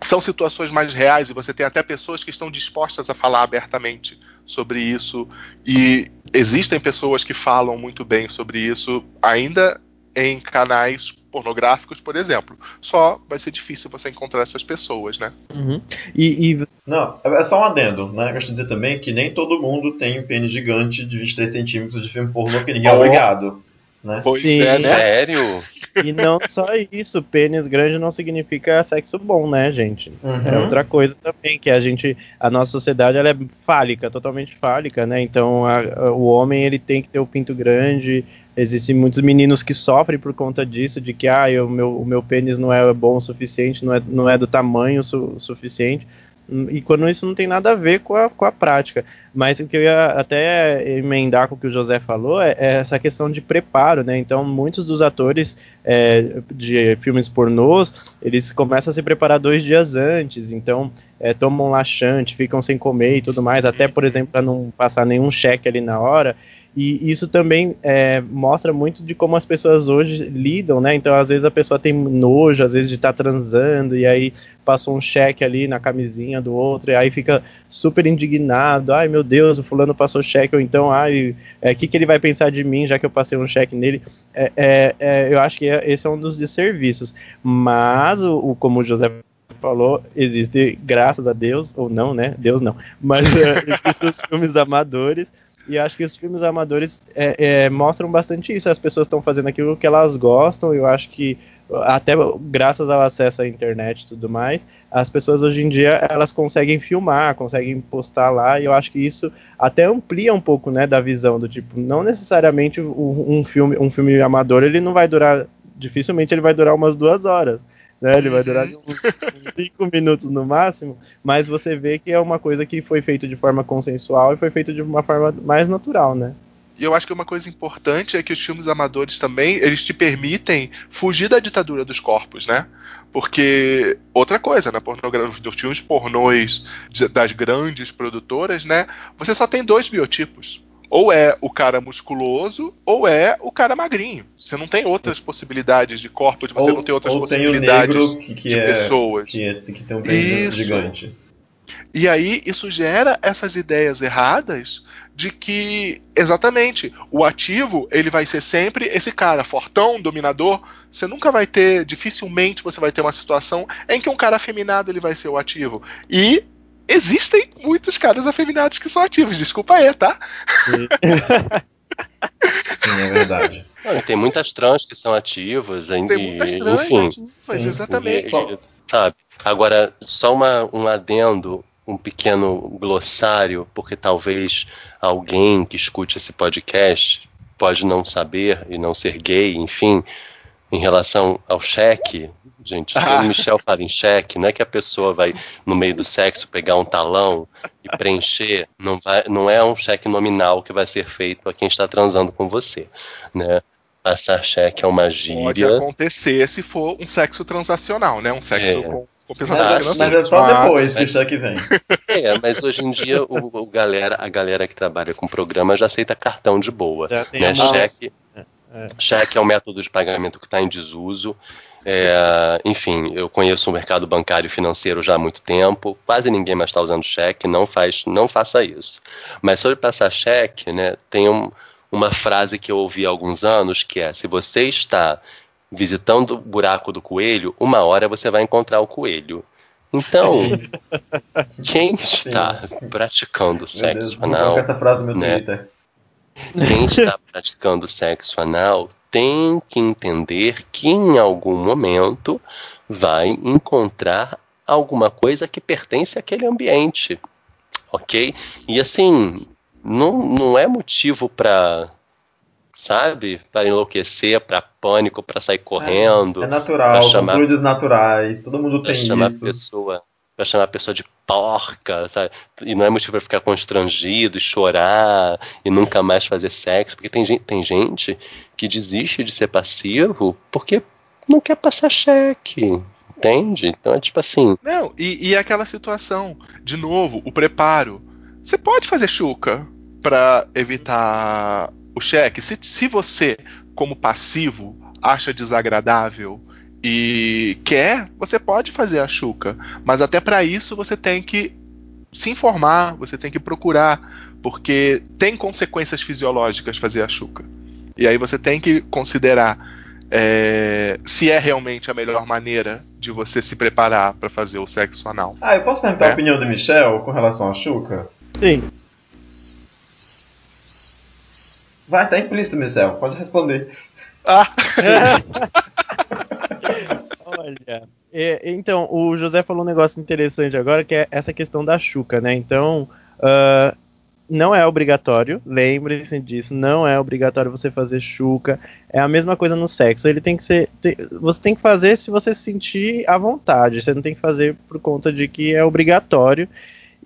são situações mais reais e você tem até pessoas que estão dispostas a falar abertamente sobre isso e existem pessoas que falam muito bem sobre isso ainda em canais pornográficos, por exemplo. Só vai ser difícil você encontrar essas pessoas, né? Uhum. E, e, Não, é só um adendo, né? Eu gosto de dizer também que nem todo mundo tem um pênis gigante de 23 centímetros de filme pornô que ninguém oh. é obrigado. Né? Pois Sim, é, né? Sério? E não só isso, pênis grande não significa sexo bom, né, gente? Uhum. É outra coisa também, que a gente, a nossa sociedade ela é fálica, totalmente fálica, né? Então a, a, o homem ele tem que ter o pinto grande. Existem muitos meninos que sofrem por conta disso, de que ah, eu, meu, o meu pênis não é bom o suficiente, não é, não é do tamanho su suficiente. E quando isso não tem nada a ver com a, com a prática. Mas o que eu ia até emendar com o que o José falou é, é essa questão de preparo, né? Então, muitos dos atores é, de filmes pornôs, eles começam a se preparar dois dias antes, então é, tomam laxante, ficam sem comer e tudo mais, até, por exemplo, para não passar nenhum cheque ali na hora. E isso também é, mostra muito de como as pessoas hoje lidam, né? Então, às vezes a pessoa tem nojo, às vezes de estar tá transando, e aí passou um cheque ali na camisinha do outro, e aí fica super indignado. Ai, meu Deus, o fulano passou cheque, ou então, ai, o é, que, que ele vai pensar de mim, já que eu passei um cheque nele? É, é, é eu acho que é, esse é um dos desserviços. Mas, o, o como o José falou, existe, graças a Deus, ou não, né? Deus não. Mas é, existem os filmes amadores e acho que os filmes amadores é, é, mostram bastante isso. As pessoas estão fazendo aquilo que elas gostam. Eu acho que até graças ao acesso à internet e tudo mais, as pessoas hoje em dia elas conseguem filmar, conseguem postar lá. E eu acho que isso até amplia um pouco, né, da visão do tipo, não necessariamente um filme, um filme amador ele não vai durar, dificilmente ele vai durar umas duas horas né? Ele vai durar uhum. uns 5 minutos no máximo, mas você vê que é uma coisa que foi feito de forma consensual e foi feito de uma forma mais natural, né? E eu acho que uma coisa importante é que os filmes amadores também, eles te permitem fugir da ditadura dos corpos, né? Porque outra coisa, na pornografia dos filmes pornôs das grandes produtoras, né? Você só tem dois biotipos ou é o cara musculoso ou é o cara magrinho. Você não tem outras possibilidades de corpos, você ou, não tem outras possibilidades tem que, que de é, pessoas. Que, é, que tem um pênis gigante. E aí isso gera essas ideias erradas de que exatamente o ativo ele vai ser sempre esse cara fortão, dominador. Você nunca vai ter, dificilmente você vai ter uma situação em que um cara afeminado ele vai ser o ativo. E existem muitos caras afeminados que são ativos, desculpa aí, tá? Sim, é verdade. Não, tem muitas trans que são ativas. Tem muitas trans enfim, ativas, exatamente. E, sabe? Agora, só uma, um adendo, um pequeno glossário, porque talvez alguém que escute esse podcast pode não saber e não ser gay, enfim. Em relação ao cheque, gente, quando o Michel fala em cheque, não é que a pessoa vai, no meio do sexo, pegar um talão e preencher, não, vai, não é um cheque nominal que vai ser feito a quem está transando com você, né? Passar cheque é uma gíria. Pode acontecer se for um sexo transacional, né? Um sexo É. com compensação Mas, mas é só Mas- depois que o cheque vem. É, mas hoje em dia o, o galera, a galera que trabalha com programa já aceita cartão de boa. Já tem né? Cheque, É. cheque é um método de pagamento que está em desuso. É, enfim, eu conheço o mercado bancário e financeiro já há muito tempo. Quase ninguém mais está usando cheque. Não faz, não faça isso. Mas sobre passar cheque, né? Tem um- uma frase que eu ouvi há alguns anos que é: se você está visitando o buraco do coelho, uma hora você vai encontrar o coelho. Então, quem está praticando Meu Deus, sexo vou anal essa frase no meu né? Twitter. Quem está praticando sexo anal tem que entender que em algum momento vai encontrar alguma coisa que pertence àquele ambiente, ok? E assim, não, não é motivo para, sabe, para enlouquecer, para pânico, para sair correndo, É natural, Pra são chamar- fluidos naturais, todo mundo tem chamar a isso. pessoa, para chamar a pessoa de porca, sabe? E não é motivo para ficar constrangido e chorar e nunca mais fazer sexo, porque tem gente, tem gente que desiste de ser passivo porque não quer passar cheque. Entende? Então é tipo assim, Não, e, e aquela situação, de novo, o preparo. Você pode fazer chuca para evitar o cheque. Se, se você, como passivo, acha desagradável e quer, você pode fazer a chuca. Mas até para isso você tem que se informar, você tem que procurar, porque tem consequências fisiológicas fazer a chuca. E aí você tem que considerar é, se é realmente a melhor maneira de você se preparar para fazer o sexo anal. Ah, eu posso perguntar É. a opinião do Michel com relação à Xuca? Sim. Vai, tá implícito, Michel, pode responder. Ah, Olha, é, então, o José falou um negócio interessante agora, que é essa questão da chuca, né? Então, ah, não é obrigatório, lembre-se disso, não é obrigatório você fazer chuca. É a mesma coisa no sexo. Ele tem que ser. você tem que fazer se você se sentir à vontade. Você não tem que fazer por conta de que é obrigatório.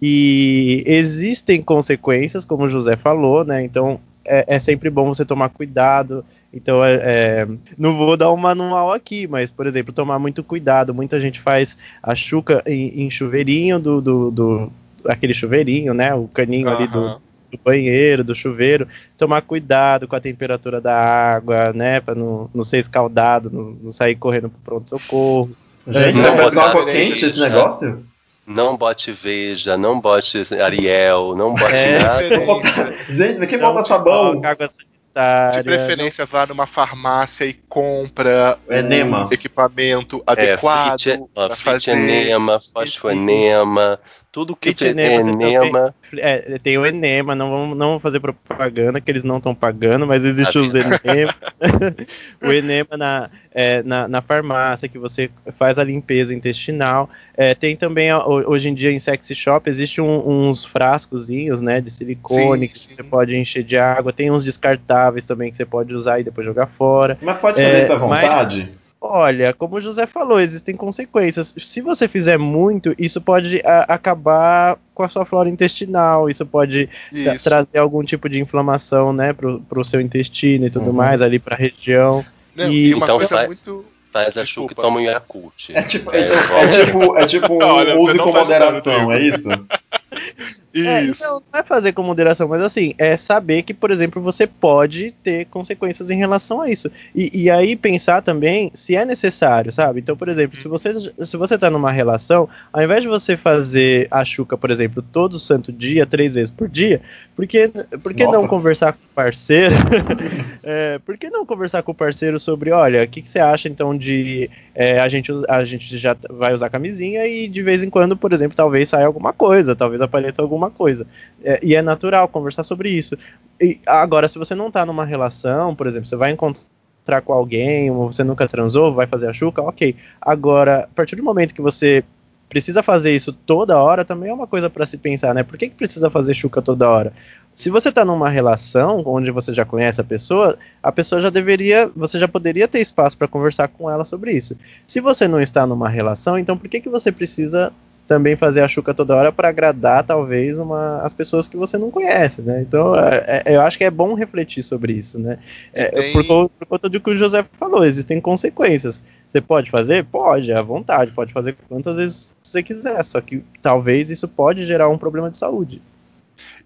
E existem consequências, como o José falou, né? Então é, é sempre bom você tomar cuidado. Então, é, é, não vou dar um manual aqui, mas, por exemplo, tomar muito cuidado. Muita gente faz a chuca em, em chuveirinho do, do, do- aquele chuveirinho, né? O caninho ali do, do banheiro, do chuveiro. Tomar cuidado com a temperatura da água, né? Pra não, não ser escaldado, não, não sair correndo pro pronto-socorro. Gente, Não, vai parece botar água quente esse né? negócio? não bote Veja, não bote Ariel, não bote É, nada. Gente, mas quem Não bota sabão? água sanitária. de preferência, vá numa farmácia e compra Enema. o equipamento É, adequado fit, ó, para fit fazer. enema, fosfoenema, tudo que Fit enema, enema. É, tem o enema, não vamos, não vamos fazer propaganda, que eles não estão pagando, mas existe os enema. o enema na, é, na, na farmácia, que você faz a limpeza intestinal. É, tem também, hoje em dia, em sexy shop, existe um- uns frascozinhos, né, de silicone, Sim, que sim. você pode encher de água. Tem uns descartáveis também que você pode usar e depois jogar fora. Mas pode fazer É, isso à mas- vontade? Olha, como o José falou, existem consequências. Se você fizer muito, isso pode a- acabar com a sua flora intestinal, isso pode Isso. trazer algum tipo de inflamação, né, pro, pro seu intestino e tudo Uhum. mais, ali pra região. Não, E- e uma Então coisa vai- muito. Faz a Desculpa. chuca e toma um Yakult. É tipo, É, é, é tipo, é tipo um Olha, você use não com tá moderação, é isso? É, Isso. então, não é fazer com moderação, mas assim, é saber que, por exemplo, você pode ter consequências em relação a isso. E, e aí pensar também se é necessário, sabe? Então, por exemplo, se você, se você tá numa relação, ao invés de você fazer a chuca, por exemplo, todo santo dia, três vezes por dia, por que, por que não conversar com o parceiro? é, por que não conversar com o parceiro sobre, olha, o que, que você acha então de é, a, gente, a gente já vai usar camisinha e de vez em quando, por exemplo, talvez saia alguma coisa, talvez apareça alguma coisa. É, e é natural conversar sobre isso. E agora, se você não tá numa relação, por exemplo, você vai encontrar com alguém, ou você nunca transou, vai fazer a chuca, ok. Agora, a partir do momento que você precisa fazer isso toda hora também é uma coisa para se pensar, né? Por que, que precisa fazer chuca toda hora? Se você tá numa relação onde você já conhece a pessoa, a pessoa já deveria, você já poderia ter espaço para conversar com ela sobre isso. Se você não está numa relação, então por que, que você precisa também fazer a chuca toda hora para agradar talvez uma, as pessoas que você não conhece, né? Então é, é, eu acho que é bom refletir sobre isso, né? É, tem... por, por, conta do que o José falou, existem consequências. Você pode fazer? Pode, é à vontade, pode fazer quantas vezes você quiser, só que talvez isso pode gerar um problema de saúde.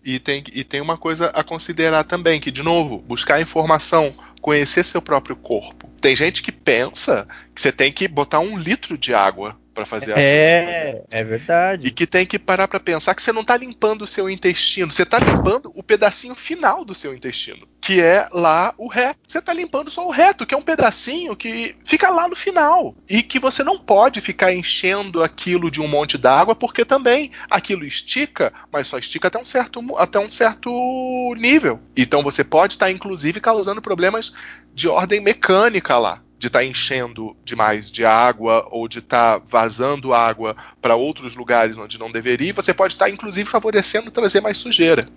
E tem, e tem uma coisa a considerar também, que, de novo, buscar informação, conhecer seu próprio corpo. Tem gente que pensa que você tem que botar um litro de água para fazer a É, é verdade. E que tem que parar para pensar que você não tá limpando o seu intestino, você tá limpando o pedacinho final do seu intestino, que é lá o reto. Você tá limpando só o reto, que é um pedacinho que fica lá no final e que você não pode ficar enchendo aquilo de um monte d'água, porque também aquilo estica, mas só estica até um certo até um certo nível. Então você pode estar inclusive causando problemas de ordem mecânica lá de estar tá enchendo demais de água ou de estar tá vazando água para outros lugares onde não deveria, você pode estar tá, inclusive favorecendo trazer mais sujeira.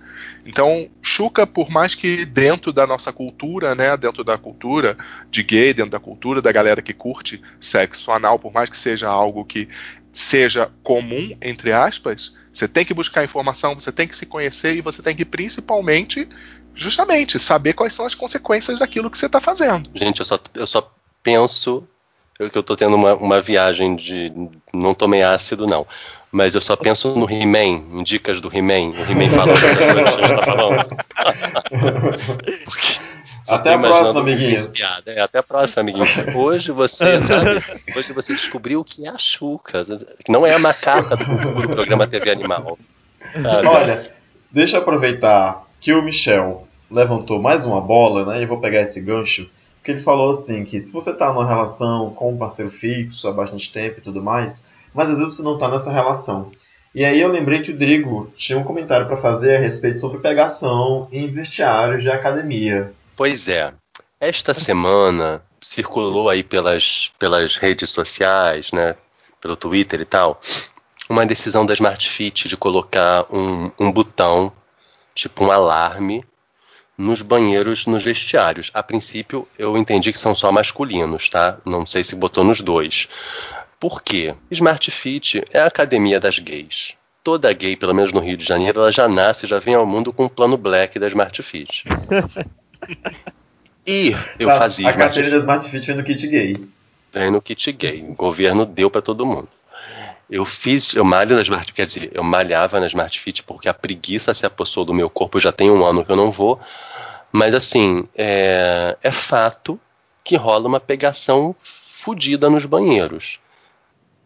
Então, chuca, por mais que dentro da nossa cultura, né, dentro da cultura de gay, dentro da cultura da galera que curte sexo anal, por mais que seja algo que seja comum, entre aspas, você tem que buscar informação, você tem que se conhecer e você tem que principalmente justamente saber quais são as consequências daquilo que você está fazendo. Gente, eu só, eu só penso que eu tô tendo uma, uma viagem de. Não tomei ácido, não. Mas eu só penso no He-Man, em dicas do He-Man. O He-Man coisas que a gente tá falando. até a próxima, amiguinhos. É, até a próxima, amiguinhos. Hoje você, sabe, hoje você descobriu o que é a Xuca. Que não é a macaca do, do programa TV Animal. Sabe? Olha, deixa eu aproveitar que o Michel levantou mais uma bola, né? E eu vou pegar esse gancho que ele falou assim, que se você está numa relação com um parceiro fixo há bastante tempo e tudo mais, mas às vezes você não está nessa relação. E aí eu lembrei que o Drigo tinha um comentário para fazer a respeito sobre pegação em vestiários de academia. Pois é. Esta semana circulou aí pelas, pelas redes sociais, né, pelo Twitter e tal, uma decisão da Smart Fit de colocar um, um botão, tipo um alarme, nos banheiros, nos vestiários. A princípio, eu entendi que são só masculinos, tá? Não sei se botou nos dois. Por quê? Smart Fit é a academia das gays. Toda gay, pelo menos no Rio de Janeiro, ela já nasce, já vem ao mundo com o plano black da Smart Fit. e eu tá, fazia. A carteira da Smart Fit vem no kit gay. Vem no kit gay. O governo deu para todo mundo. Eu fiz, eu malho na Smart, quer dizer, eu malhava na Smart Fit porque a preguiça se apossou do meu corpo, já tem um ano que eu não vou. Mas assim, é, é fato que rola uma pegação fodida nos banheiros.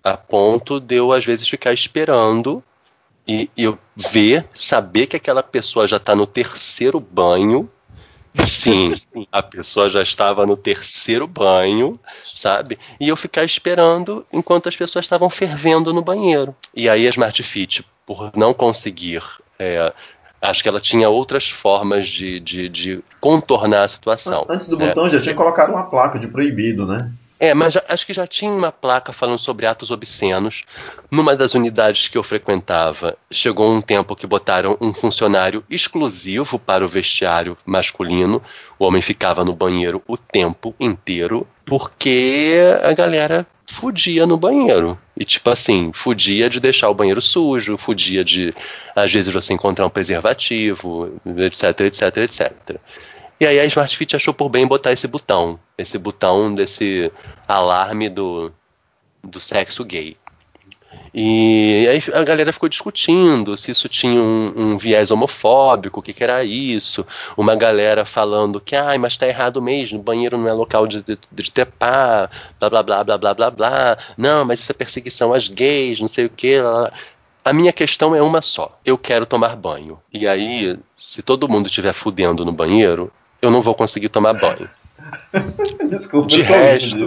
A ponto de eu, às vezes, ficar esperando e, e eu ver, saber que aquela pessoa já está no terceiro banho Sim, a pessoa já estava no terceiro banho, sabe? E eu ficar esperando enquanto as pessoas estavam fervendo no banheiro. E aí a Smart Fit, por não conseguir. É, acho que ela tinha outras formas de, de, de contornar a situação. Antes do né? botão já tinha colocado uma placa de proibido, né? É, mas já, acho que já tinha uma placa falando sobre atos obscenos. Numa das unidades que eu frequentava, chegou um tempo que botaram um funcionário exclusivo para o vestiário masculino. O homem ficava no banheiro o tempo inteiro, porque a galera fudia no banheiro. E tipo assim, fudia de deixar o banheiro sujo, fudia de, às vezes, você encontrar um preservativo, etc, etc, etc. E aí a Smart Fit achou por bem botar esse botão, esse botão desse alarme do, do sexo gay. E aí a galera ficou discutindo se isso tinha um, um viés homofóbico, o que, que, era isso. Uma galera falando que, ai, mas tá errado mesmo, banheiro não é local de, de, de trepar, blá blá blá blá blá blá blá. Não, mas isso é perseguição às gays, não sei o que. A minha questão é uma só. Eu quero tomar banho. E aí, se todo mundo estiver fudendo no banheiro, eu não vou conseguir tomar banho. Desculpa, de resto,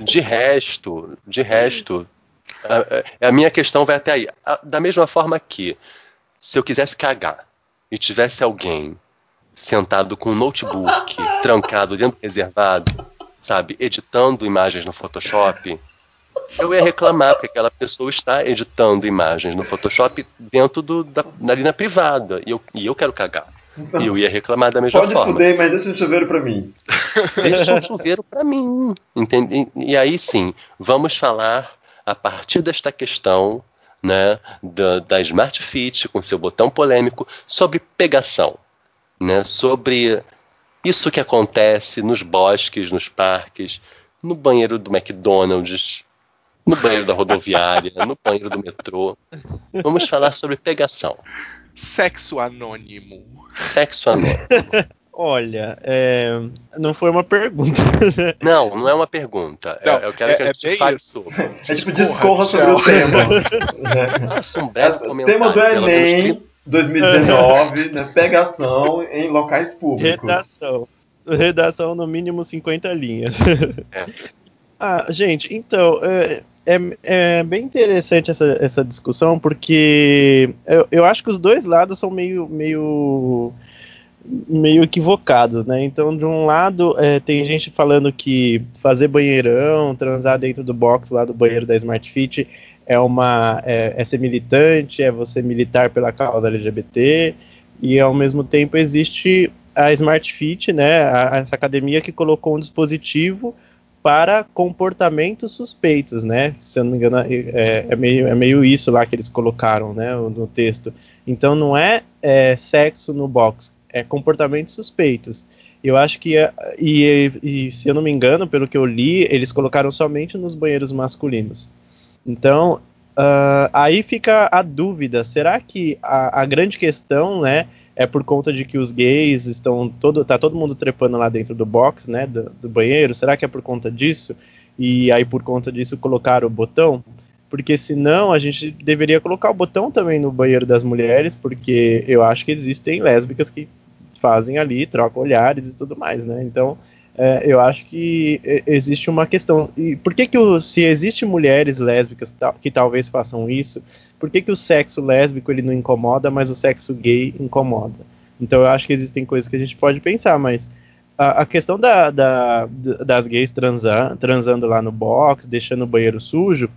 de resto, de resto, a, a, minha questão vai até aí. Da mesma forma que se eu quisesse cagar e tivesse alguém sentado com um notebook trancado dentro do reservado, sabe, editando imagens no Photoshop, eu ia reclamar, porque aquela pessoa está editando imagens no Photoshop dentro do, da, ali na privada. E eu, e eu quero cagar. E eu ia reclamar da mesma Pode forma. fuder, mas deixa o chuveiro pra mim. Deixa um chuveiro para mim. Entende? E aí sim, vamos falar a partir desta questão né, da, da Smart Fit, com seu botão polêmico, sobre pegação. Né, sobre isso que acontece nos bosques, nos parques, no banheiro do McDonald's, no banheiro da rodoviária, no banheiro do metrô. Vamos falar sobre pegação. Sexo anônimo. Sexo anônimo. Olha, é, não foi uma pergunta. né? Não, não é uma pergunta. É- Não, eu quero é- que a é gente bem fale isso. sobre. É tipo, Discorra, sobre o tema. Faça um Essa- comentário. tema do Enem 2019, né? Pegação em locais públicos. Redação. Redação no mínimo 50 linhas. É. Ah, gente, então, é, é, é bem interessante essa, essa discussão, porque eu, eu acho que os dois lados são meio, meio, meio equivocados, né? Então, de um lado, é, tem gente falando que fazer banheirão, transar dentro do box lá do banheiro da Smart Fit é uma é, é ser militante, é você militar pela causa LGBT, e ao mesmo tempo existe a Smart Fit, né, a- essa academia que colocou um dispositivo para comportamentos suspeitos, né? Se eu não me engano, é, é meio, é meio isso lá que eles colocaram, né, no texto. Então não é, é, sexo no box, é comportamentos suspeitos. Eu acho que, é- e, e se eu não me engano, pelo que eu li, eles colocaram somente nos banheiros masculinos. Então, ah, aí fica a dúvida: será que a, a grande questão, né, é por conta de que os gays estão todo, tá todo mundo trepando lá dentro do box, né, do, do banheiro? Será que é por conta disso? E aí por conta disso colocaram o botão? Porque senão a gente deveria colocar o botão também no banheiro das mulheres, porque eu acho que existem lésbicas que fazem ali, trocam olhares e tudo mais, né? Então, é, eu acho que é, existe uma questão. E por que que o, se existe mulheres lésbicas que talvez façam isso, por que que o sexo lésbico ele não incomoda, mas o sexo gay incomoda? Então eu acho que existem coisas que a gente pode pensar, mas a, a questão da, da- das gays transa- transando lá no box, deixando o banheiro sujo,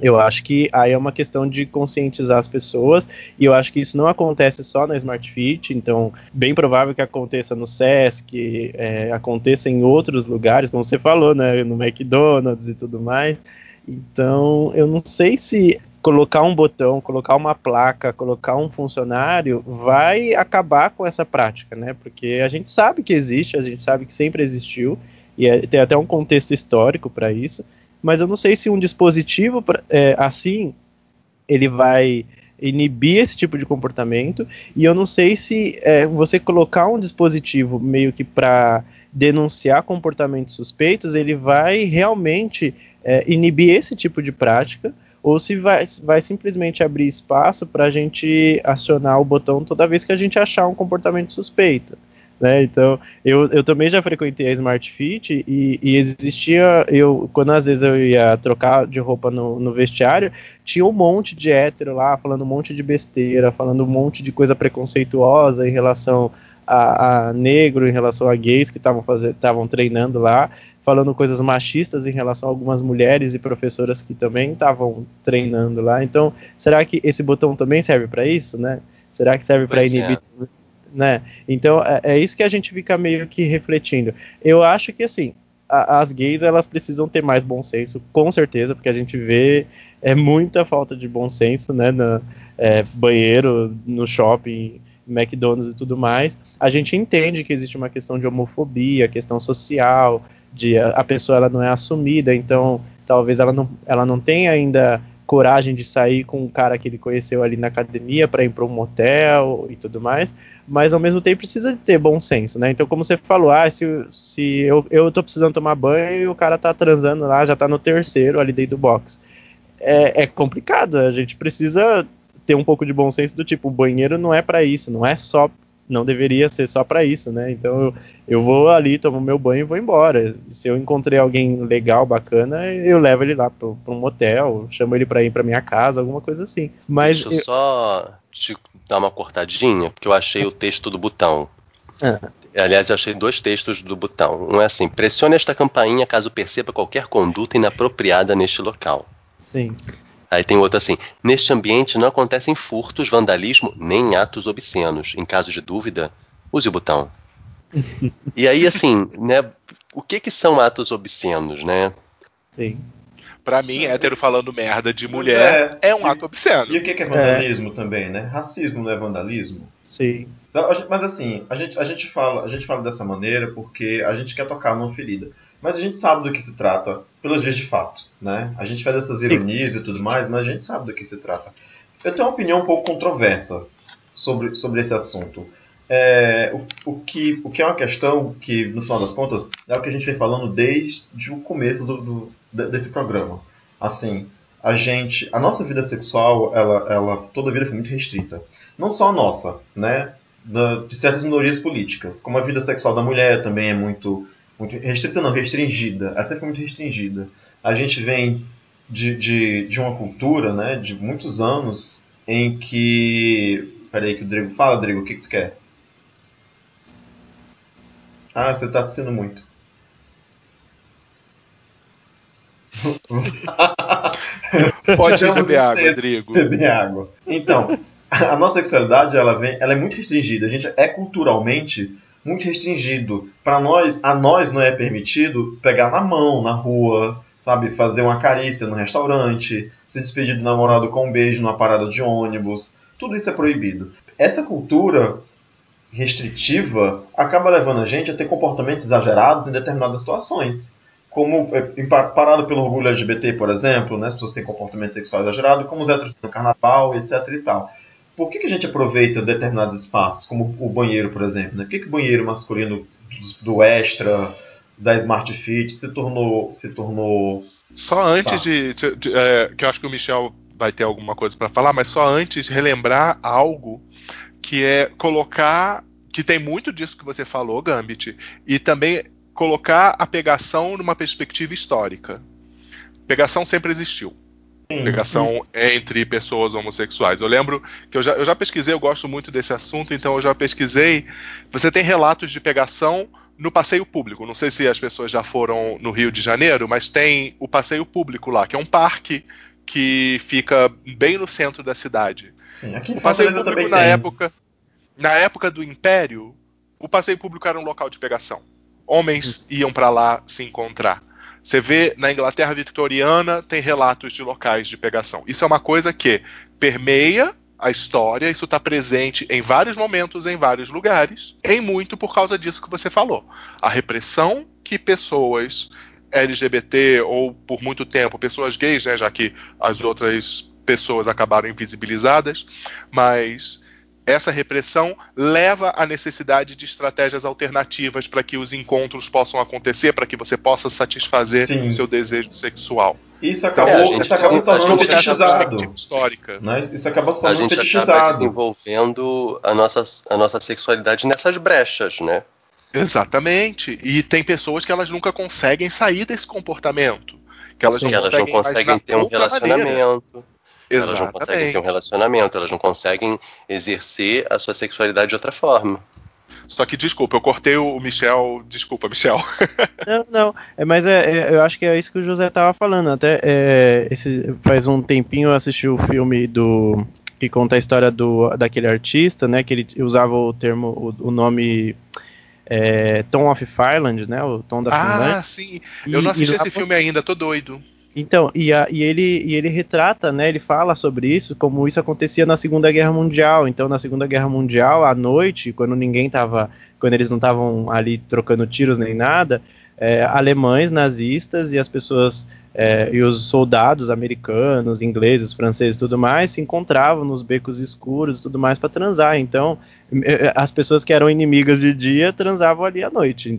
eu acho que aí é uma questão de conscientizar as pessoas, e eu acho que isso não acontece só na Smart Fit, então bem provável que aconteça no Sesc, é, aconteça em outros lugares, como você falou, né, no McDonald's e tudo mais. Então, eu não sei se colocar um botão, colocar uma placa, colocar um funcionário vai acabar com essa prática, né? Porque a gente sabe que existe, a gente sabe que sempre existiu e é- tem até um contexto histórico para isso, mas eu não sei se um dispositivo pra- é, assim ele vai inibir esse tipo de comportamento e eu não sei se é, você colocar um dispositivo meio que para denunciar comportamentos suspeitos ele vai realmente é, inibir esse tipo de prática ou se vai, vai simplesmente abrir espaço para a gente acionar o botão toda vez que a gente achar um comportamento suspeito. Né? Então, eu, eu também já frequentei a Smart Fit e, e existia, eu quando às vezes eu ia trocar de roupa no, no vestiário, tinha um monte de hétero lá falando um monte de besteira, falando um monte de coisa preconceituosa em relação a, a negro, em relação a gays que estavam estavam treinando lá, falando coisas machistas em relação a algumas mulheres e professoras que também estavam treinando lá. Então, será que esse botão também serve para isso, né? Será que serve para Pois é. Né? Então é, é isso que a gente fica meio que refletindo. Eu acho que assim, a- as gays elas precisam ter mais bom senso, com certeza, porque a gente vê é muita falta de bom senso, né? Na, é, banheiro, no shopping, McDonald's e tudo mais. A gente entende que existe uma questão de homofobia, questão social, de a, a pessoa ela não é assumida, então talvez ela não, ela não tenha ainda coragem de sair com um cara que ele conheceu ali na academia para ir para um motel e tudo mais mas ao mesmo tempo precisa de ter bom senso, né? Então, como você falou, ah, se, se eu, eu tô precisando tomar banho e o cara tá transando lá, já tá no terceiro ali dentro do box. É, é complicado, a gente precisa ter um pouco de bom senso do tipo, o banheiro não é para isso, não é só, não deveria ser só para isso, né? Então eu, eu vou ali, tomo meu banho e vou embora. Se eu encontrei alguém legal, bacana, eu levo ele lá pra, pra um motel, chamo ele pra ir pra minha casa, alguma coisa assim. Mas Deixa eu só te dar uma cortadinha, porque eu achei o texto do botão. Ah, Aliás, eu achei dois textos do Butão. Um é assim: pressione esta campainha caso perceba qualquer conduta inapropriada neste local. Sim. Aí tem outro assim: neste ambiente não acontecem furtos, vandalismo nem atos obscenos. Em caso de dúvida, use o botão. e aí, assim, né? O que que são atos obscenos, né? Sim. Pra mim, hétero falando merda de mulher é, é. um ato obsceno. E o que é vandalismo também, né? Racismo não é vandalismo? Sim. Então, a gente- Mas assim, a gente, a, gente fala, a gente fala dessa maneira porque a gente quer tocar numa ferida. Mas a gente sabe do que se trata pelos dias de fato, né? A gente faz essas ironias e tudo mais, mas a gente sabe do que se trata. Eu tenho uma opinião um pouco controversa sobre, sobre esse assunto. É, o, o, que, o que é uma questão que, no final das contas, é o que a gente vem falando desde o começo do, do- de- desse programa. Assim, a gente, a nossa vida sexual, ela, ela toda a vida foi muito restrita. Não só a nossa, né? Da- de certas minorias políticas, como a vida sexual da mulher também é muito, muito restrita, não, restringida. Essa foi muito restringida. A gente vem de, de, de uma cultura, né, de muitos anos em que, peraí que o Drigo fala, Drigo, o que que tu quer? Ah, você tá tossindo muito. Pode beber água. Rodrigo. beber água. Então, a nossa sexualidade ela vem, ela é muito restringida. A gente é culturalmente muito restringido. Para nós, a nós não é permitido pegar na mão na rua, sabe, fazer uma carícia no restaurante, se despedir do namorado com um beijo numa parada de ônibus. Tudo isso é proibido. Essa cultura restritiva acaba levando a gente a ter comportamentos exagerados em determinadas situações. Como é, parado pelo orgulho LGBT, por exemplo, né, as pessoas têm comportamento sexual exagerado, como os héteros no carnaval, etc e tal. Por que, que a gente aproveita determinados espaços, como o banheiro, por exemplo? Né? Por que, que o banheiro masculino do, Extra, da Smart Fit, se tornou, se tornou Só antes Tá. de. de- de- é, que eu acho que o Michel vai ter alguma coisa pra falar, mas só antes relembrar algo que é colocar. Que tem muito disso que você falou, Gambit, e também colocar a pegação numa perspectiva histórica. Pegação sempre existiu. Pegação entre pessoas homossexuais. Eu lembro que eu já, eu já pesquisei, eu gosto muito desse assunto, então eu já pesquisei. Você tem relatos de pegação no passeio público. Não sei se as pessoas já foram no Rio de Janeiro, mas tem o passeio público lá, que é um parque que fica bem no centro da cidade. Sim, aqui O passeio público na tem. época, na época do Império, o passeio público era um local de pegação. Homens iam para lá se encontrar. Você vê na Inglaterra vitoriana tem relatos de locais de pegação. Isso é uma coisa que permeia a história, isso está presente em vários momentos, em vários lugares, em muito por causa disso que você falou. A repressão que pessoas LGBT ou por muito tempo pessoas gays, né, já que as outras pessoas acabaram invisibilizadas, mas essa repressão leva à necessidade de estratégias alternativas para que os encontros possam acontecer, para que você possa satisfazer Sim. o seu desejo sexual. Isso Então, acabou, gente isso acabou se tornando fetichizado. histórica. Né? Isso acaba se A tornando gente acaba fetichizado. desenvolvendo a nossa, a nossa sexualidade nessas brechas, né? Exatamente. E tem pessoas que elas nunca conseguem sair desse comportamento. Que elas Que não elas não conseguem, conseguem imaginar ter um outra maneira. Relacionamento. Elas não conseguem Exatamente. ter um relacionamento, elas não conseguem exercer a sua sexualidade de outra forma. Só que, desculpa, eu cortei o Michel. Desculpa, Michel. Não, não. É, mas é, é, eu acho que é isso que o José tava falando. Até é, esse, faz um tempinho eu assisti o filme do que conta a história do daquele artista, né? Que ele usava o termo, o, o nome é, Tom of Fireland, né? O Tom da Finlândia. Ah, sim. Eu não E- assisti e lá esse filme ainda, tô doido. Então, e, a- e ele, e ele retrata, né? Ele fala sobre isso, como isso acontecia na Segunda Guerra Mundial. Então, na Segunda Guerra Mundial, à noite, quando ninguém tava. Quando eles não estavam ali trocando tiros nem nada, é, alemães, nazistas e as pessoas. É, e os soldados americanos, ingleses, franceses e tudo mais se encontravam nos becos escuros tudo mais para transar. Então, é, as pessoas que eram inimigas de dia transavam ali à noite.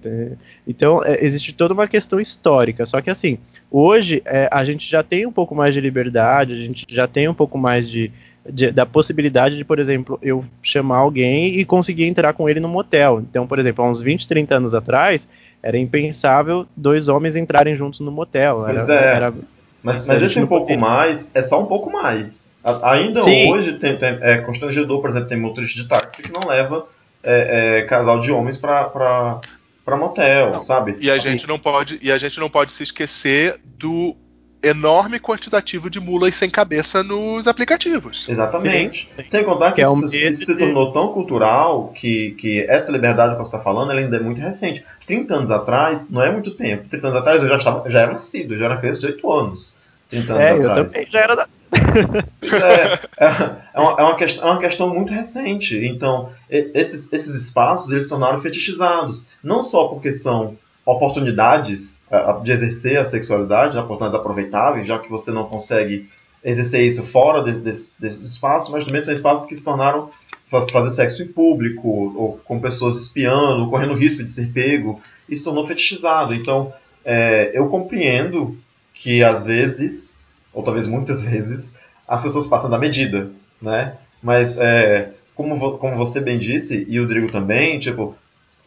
Então, é, existe toda uma questão histórica. Só que, assim, hoje é, a gente já tem um pouco mais de liberdade, a gente já tem um pouco mais de, de- da possibilidade de, por exemplo, eu chamar alguém e conseguir entrar com ele no motel. Então, por exemplo, há uns 20, 30 anos atrás, era impensável dois homens entrarem juntos no motel. Era, Pois é. era- Mas, A mas gente esse um pouco poderia. mais é só um pouco mais. A- ainda Sim. hoje tem, tem- é constrangedor, por exemplo, tem motorista de táxi que não leva é, é, casal de homens pra, pra, pra motel, Não, sabe? E a gente não pode, e a gente não pode se esquecer do enorme quantitativo de mulas sem cabeça nos aplicativos. Exatamente. Sim, sim. Sem contar que, Que é um isso, se tornou tão cultural que, que essa liberdade que você está falando ela ainda é muito recente. 30 anos atrás não é muito tempo. 30 anos atrás eu já, estava, já era nascido, eu já era criança de 8 anos. 30 anos É, eu atrás. também já era da. É, é, é uma, é, uma questão, é uma questão muito recente. Então, esses, esses espaços eles se tornaram fetichizados. Não só porque são oportunidades de exercer a sexualidade, oportunidades aproveitáveis, já que você não consegue exercer isso fora desse, desse, desses espaços, mas também são espaços que se tornaram faz- fazer sexo em público, ou com pessoas espiando, correndo risco de ser pego. Isso tornou fetichizado. Então, é, eu compreendo que às vezes, ou talvez muitas vezes, as pessoas passam da medida, né? Mas é, como, como você bem disse, e o Drigo também, tipo,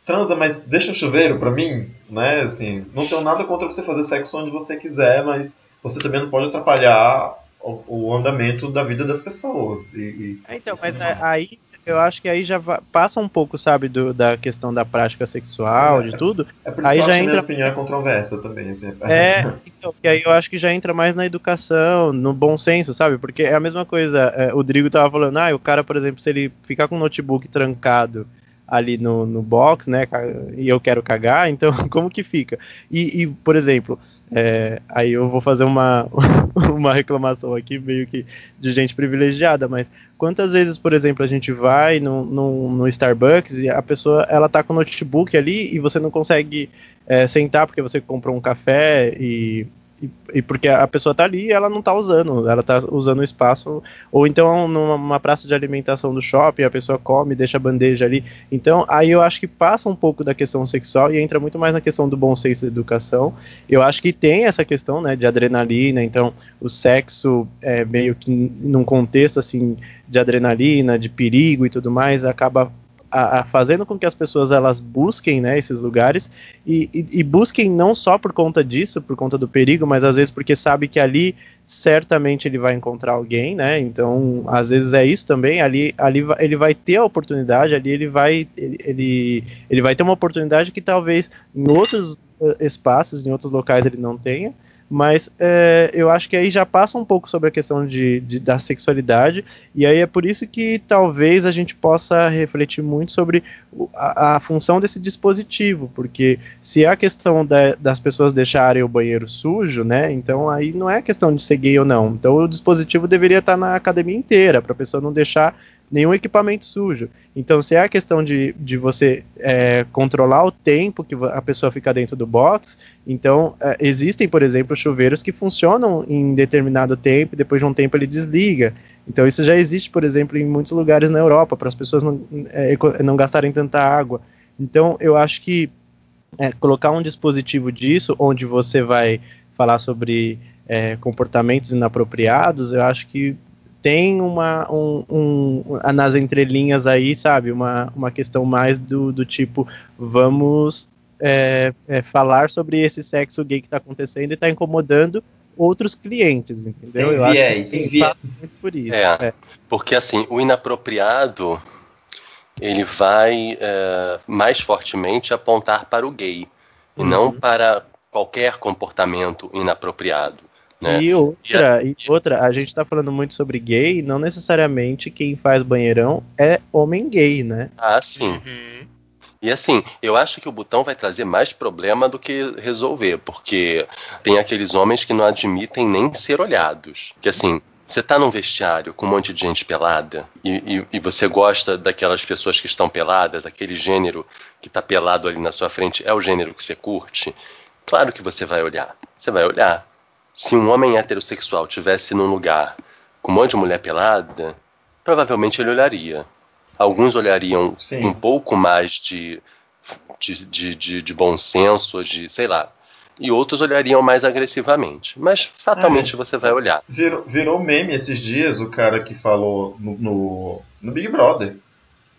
transa, mas deixa um chuveiro pra mim, né? Assim, não tenho nada contra você fazer sexo onde você quiser, mas você também não pode atrapalhar o, o andamento da vida das pessoas. E, e- É, então, mas é, aí eu acho que aí já passa um pouco, sabe, do- da questão da prática sexual, de tudo. é por isso Aí que já acho que a minha entra- opinião é controversa também. Assim, É, então, que aí eu acho que já entra mais na educação, no bom senso, sabe? Porque é a mesma coisa, é, o Drigo tava falando, ah, o cara, por exemplo, se ele ficar com o notebook trancado ali no, no box, né, e eu quero cagar, então como que fica? E, e, por exemplo, é, aí eu vou fazer uma, uma reclamação aqui, meio que de gente privilegiada, mas quantas vezes, por exemplo, a gente vai no, no, no Starbucks e a pessoa, ela tá com o notebook ali e você não consegue é, sentar porque você comprou um café e, e, e porque a pessoa tá ali e ela não tá usando, ela tá usando o espaço, ou então numa, numa praça de alimentação do shopping, a pessoa come, deixa a bandeja ali. Então, aí eu acho que passa um pouco da questão sexual e entra muito mais na questão do bom senso e educação. Eu acho que tem essa questão, né, de adrenalina, então o sexo é meio que num contexto assim de adrenalina, de perigo e tudo mais, acaba a, a fazendo com que as pessoas elas busquem né, esses lugares e, e, e, busquem não só por conta disso, por conta do perigo, mas às vezes porque sabe que ali certamente ele vai encontrar alguém, né? Então, às vezes é isso também. Ali, ali ele vai ter a oportunidade, ali ele vai, ele, ele, ele vai ter uma oportunidade que talvez em outros uh, espaços, em outros locais ele não tenha. Mas é, eu acho que aí já passa um pouco sobre a questão de, de, da sexualidade, e aí é por isso que talvez a gente possa refletir muito sobre a, a função desse dispositivo, porque se é a questão da, das pessoas deixarem o banheiro sujo, né, então aí não é questão de ser gay ou não. Então o dispositivo deveria estar na academia inteira, para a pessoa não deixar nenhum equipamento sujo. Então, se é a questão de, de você é, controlar o tempo que a pessoa fica dentro do box, então é, existem, por exemplo, chuveiros que funcionam em determinado tempo e depois de um tempo ele desliga. Então, isso já existe, por exemplo, em muitos lugares na Europa, para as pessoas não, é, não gastarem tanta água. Então, eu acho que é, colocar um dispositivo disso, onde você vai falar sobre é, comportamentos inapropriados, eu acho que tem uma um, um, nas entrelinhas aí, sabe, uma, uma questão mais do, do tipo vamos é, é, falar sobre esse sexo gay que está acontecendo e está incomodando outros clientes, entendeu? Tem Eu viés. acho que passa muito por isso. É, é, porque assim, o inapropriado ele vai é, mais fortemente apontar para o gay e uhum. não para qualquer comportamento inapropriado. Né? E outra, e outra, a gente tá falando muito sobre gay, não necessariamente quem faz banheirão é homem gay, né? Ah, sim. Uhum. E assim, eu acho que o botão vai trazer mais problema do que resolver, porque tem aqueles homens que não admitem nem ser olhados. Que assim, você tá num vestiário com um monte de gente pelada e, e, e, você gosta daquelas pessoas que estão peladas, aquele gênero que tá pelado ali na sua frente é o gênero que você curte, claro que você vai olhar. Você vai olhar. Se um homem heterossexual tivesse num lugar com um monte de mulher pelada, provavelmente ele olharia. Alguns olhariam Sim. um pouco mais de, de, de, de, de bom senso, de sei lá. E outros olhariam mais agressivamente. Mas fatalmente é, você vai olhar. Virou, virou meme esses dias o cara que falou no, no, no Big Brother.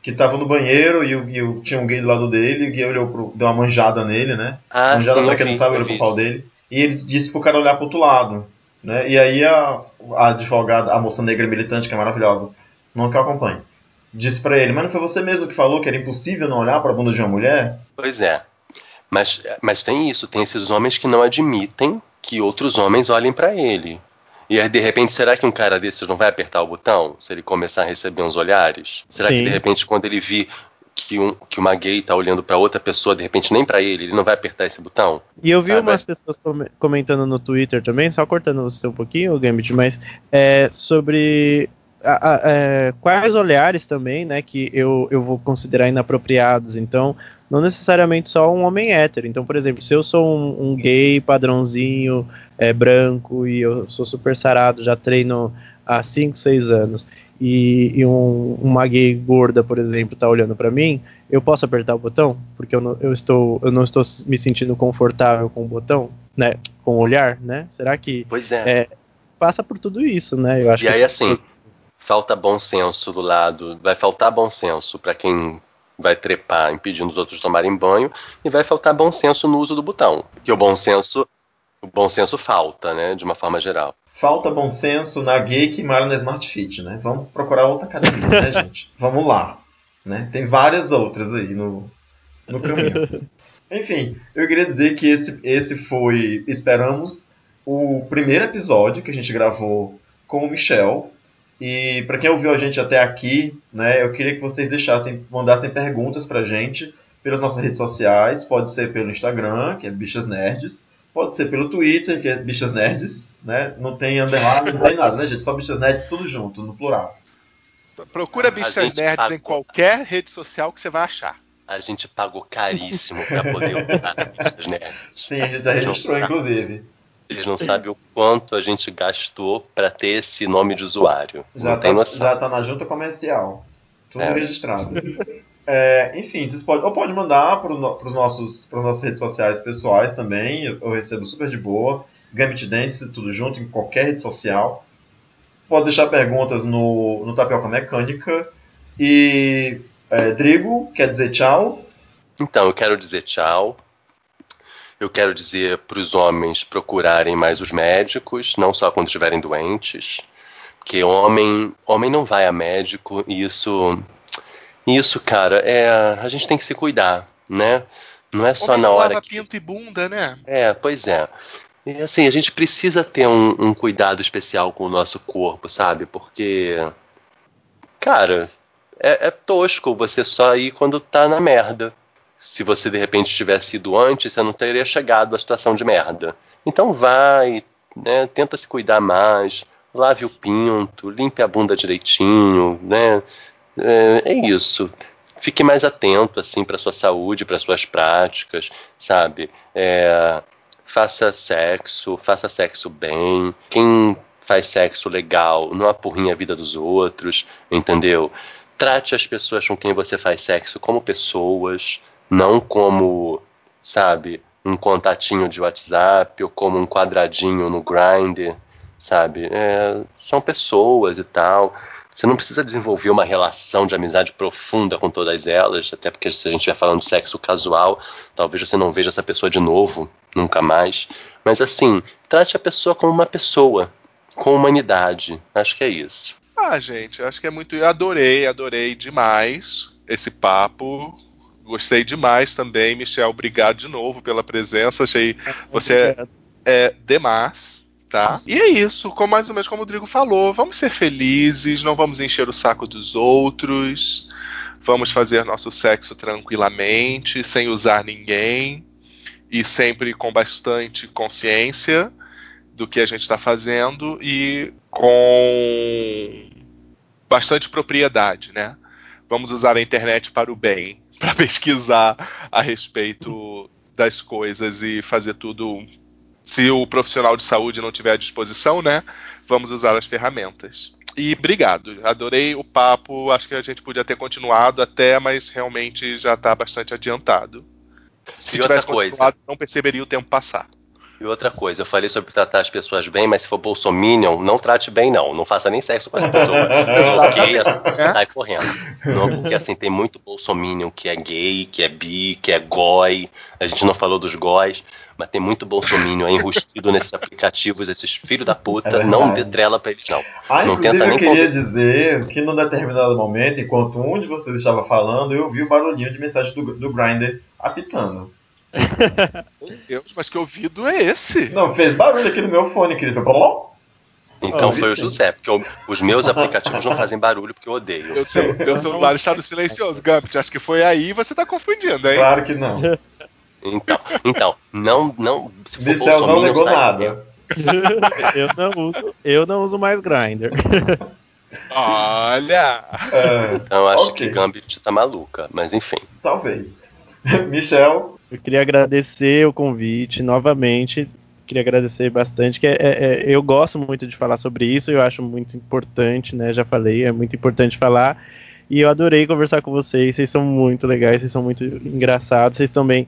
Que tava no banheiro e, e, tinha um gay do lado dele, e o gay olhou pro, deu uma manjada nele, né? Ah, manjada sim, pra quem não sabe, olhou pro pau dele. E ele disse pro cara olhar pro outro lado. Né? E aí a, a advogada, a moça negra militante, que é maravilhosa, não que eu acompanhe, disse pra ele, mas não foi você mesmo que falou que era impossível não olhar pra bunda de uma mulher? Pois é. Mas, mas tem isso, tem esses homens que não admitem que outros homens olhem pra ele. E aí, de repente, será que um cara desses não vai apertar o botão se ele começar a receber uns olhares? Será Sim. que de repente, quando ele vir que, um, que uma gay tá olhando pra outra pessoa, de repente nem pra ele, ele não vai apertar esse botão? E eu vi Sabe? umas pessoas come- comentando no Twitter também, só cortando você um pouquinho, Gambit, mas é, sobre a- a- é, quais olhares também, né, que eu, eu vou considerar inapropriados. Então, não necessariamente só um homem hétero. Então, por exemplo, se eu sou um, um gay padrãozinho, é, branco, e eu sou super sarado, já treino há 5, 6 anos, e, e um- uma gay gorda, por exemplo, tá olhando pra mim, eu posso apertar o botão? Porque eu não, eu estou, eu não estou me sentindo confortável com o botão, né? Com o olhar, né? Será que Pois é. É, passa por tudo isso, né? Eu acho E aí, que assim, falta bom senso do lado. Vai faltar bom senso pra quem vai trepar impedindo os outros de tomarem banho, e vai faltar bom senso no uso do botão. Porque o bom senso. O bom senso falta, né? De uma forma geral. Falta bom senso na gay que malha na Smart Fit, né? Vamos procurar outra academia, né, gente? Vamos lá. Né? Tem várias outras aí no, no caminho. Enfim, eu queria dizer que esse, esse foi, esperamos, o primeiro episódio que a gente gravou com o Michel. E para quem ouviu a gente até aqui, né, eu queria que vocês deixassem, mandassem perguntas pra gente pelas nossas redes sociais. Pode ser pelo Instagram, que é Bichas Nerds. Pode ser pelo Twitter, que é Bichas Nerds, né? Não tem underline, não tem nada, né, gente? Só Bichas Nerds tudo junto, no plural. Procura bichas nerds pagou. em qualquer rede social que você vai achar. A gente pagou caríssimo pra poder usar as bichas nerds. Sim, a gente já registrou, inclusive. Eles não sabem o quanto a gente gastou pra ter esse nome de usuário. Já não tem tá, noção. já tá na junta comercial. Tudo É. registrado. É, enfim, vocês podem, ou pode mandar para os nossos, pras nossas redes sociais pessoais também. Eu, eu recebo super de boa. Gambit Dance, tudo junto, em qualquer rede social. Pode deixar perguntas no, no Tapioca Mecânica. E é, Drigo, quer dizer tchau. Então, eu quero dizer tchau. Eu quero dizer para os homens procurarem mais os médicos, não só quando estiverem doentes. Porque homem, homem não vai a médico e isso. Isso, cara, é. A gente tem que se cuidar, né? Não é só Homem na hora que. pinto e bunda, né? É, pois é. E assim, a gente precisa ter um, um cuidado especial com o nosso corpo, sabe? Porque. Cara, é, é tosco você só ir quando tá na merda. Se você de repente tivesse ido antes, você não teria chegado à situação de merda. Então vai, né? Tenta se cuidar mais, lave o pinto, limpe a bunda direitinho, né? É, é isso. Fique mais atento assim para sua saúde, para suas práticas, sabe? É, faça sexo, faça sexo bem. Quem faz sexo legal não apurrinha a vida dos outros, entendeu? Trate as pessoas com quem você faz sexo como pessoas, não como, sabe, um contatinho de WhatsApp ou como um quadradinho no Grindr, sabe? É, são pessoas e tal. Você não precisa desenvolver uma relação de amizade profunda com todas elas, até porque se a gente estiver falando de sexo casual, talvez você não veja essa pessoa de novo, nunca mais. Mas assim, trate a pessoa como uma pessoa, com humanidade. Acho que é isso. Ah, gente, acho que é muito. Eu adorei, adorei demais esse papo. Gostei demais também, Michel. Obrigado de novo pela presença. Achei você é demais, tá? E é isso, como mais ou menos como o Rodrigo falou, vamos ser felizes, não vamos encher o saco dos outros, vamos fazer nosso sexo tranquilamente, sem usar ninguém e sempre com bastante consciência do que a gente está fazendo e com bastante propriedade, né? Vamos usar a internet para o bem, para pesquisar a respeito das coisas e fazer tudo. Se o profissional de saúde não tiver à disposição, né? Vamos usar as ferramentas. E obrigado, adorei o papo. Acho que a gente podia ter continuado até, mas realmente já está bastante adiantado. Se E outra tivesse coisa. continuado, não perceberia o tempo passar. E outra coisa, eu falei sobre tratar as pessoas bem, mas se for bolsominion, não trate bem, não. Não faça nem sexo com essa pessoa. Bloqueia, sai correndo. Não, porque assim, tem muito bolsominion que é gay, que é bi, que é goi. A gente não falou dos góis, mas tem muito bolsominion aí enrustido nesses aplicativos, esses filhos da puta. É não dê trela pra eles, não. Ah, Não inclusive tenta eu queria conven- dizer que num determinado momento, enquanto um de vocês estava falando, eu vi o barulhinho de mensagem do, do Grindr apitando. Meu Deus, mas que ouvido é esse? Não, fez barulho aqui no meu fone, que ele foi blá, Então Ah, foi o. José, porque eu- os meus aplicativos não fazem barulho porque eu odeio. Meu, cel- meu celular está no silencioso, Gambit. Acho que foi aí e você tá confundindo, hein? Claro que não. Então, então, não, não. Se for Michel não negou sai nada. eu não uso, eu não uso mais Grindr. Olha! É, Então eu acho Ok. que Gambit tá maluca, mas enfim. talvez. Michel, Eu queria agradecer o convite novamente. Queria agradecer bastante, que é, é- é- eu gosto muito de falar sobre isso, eu acho muito importante, né? Já falei, é muito importante falar. E eu adorei conversar com vocês, vocês são muito legais, vocês são muito engraçados, vocês também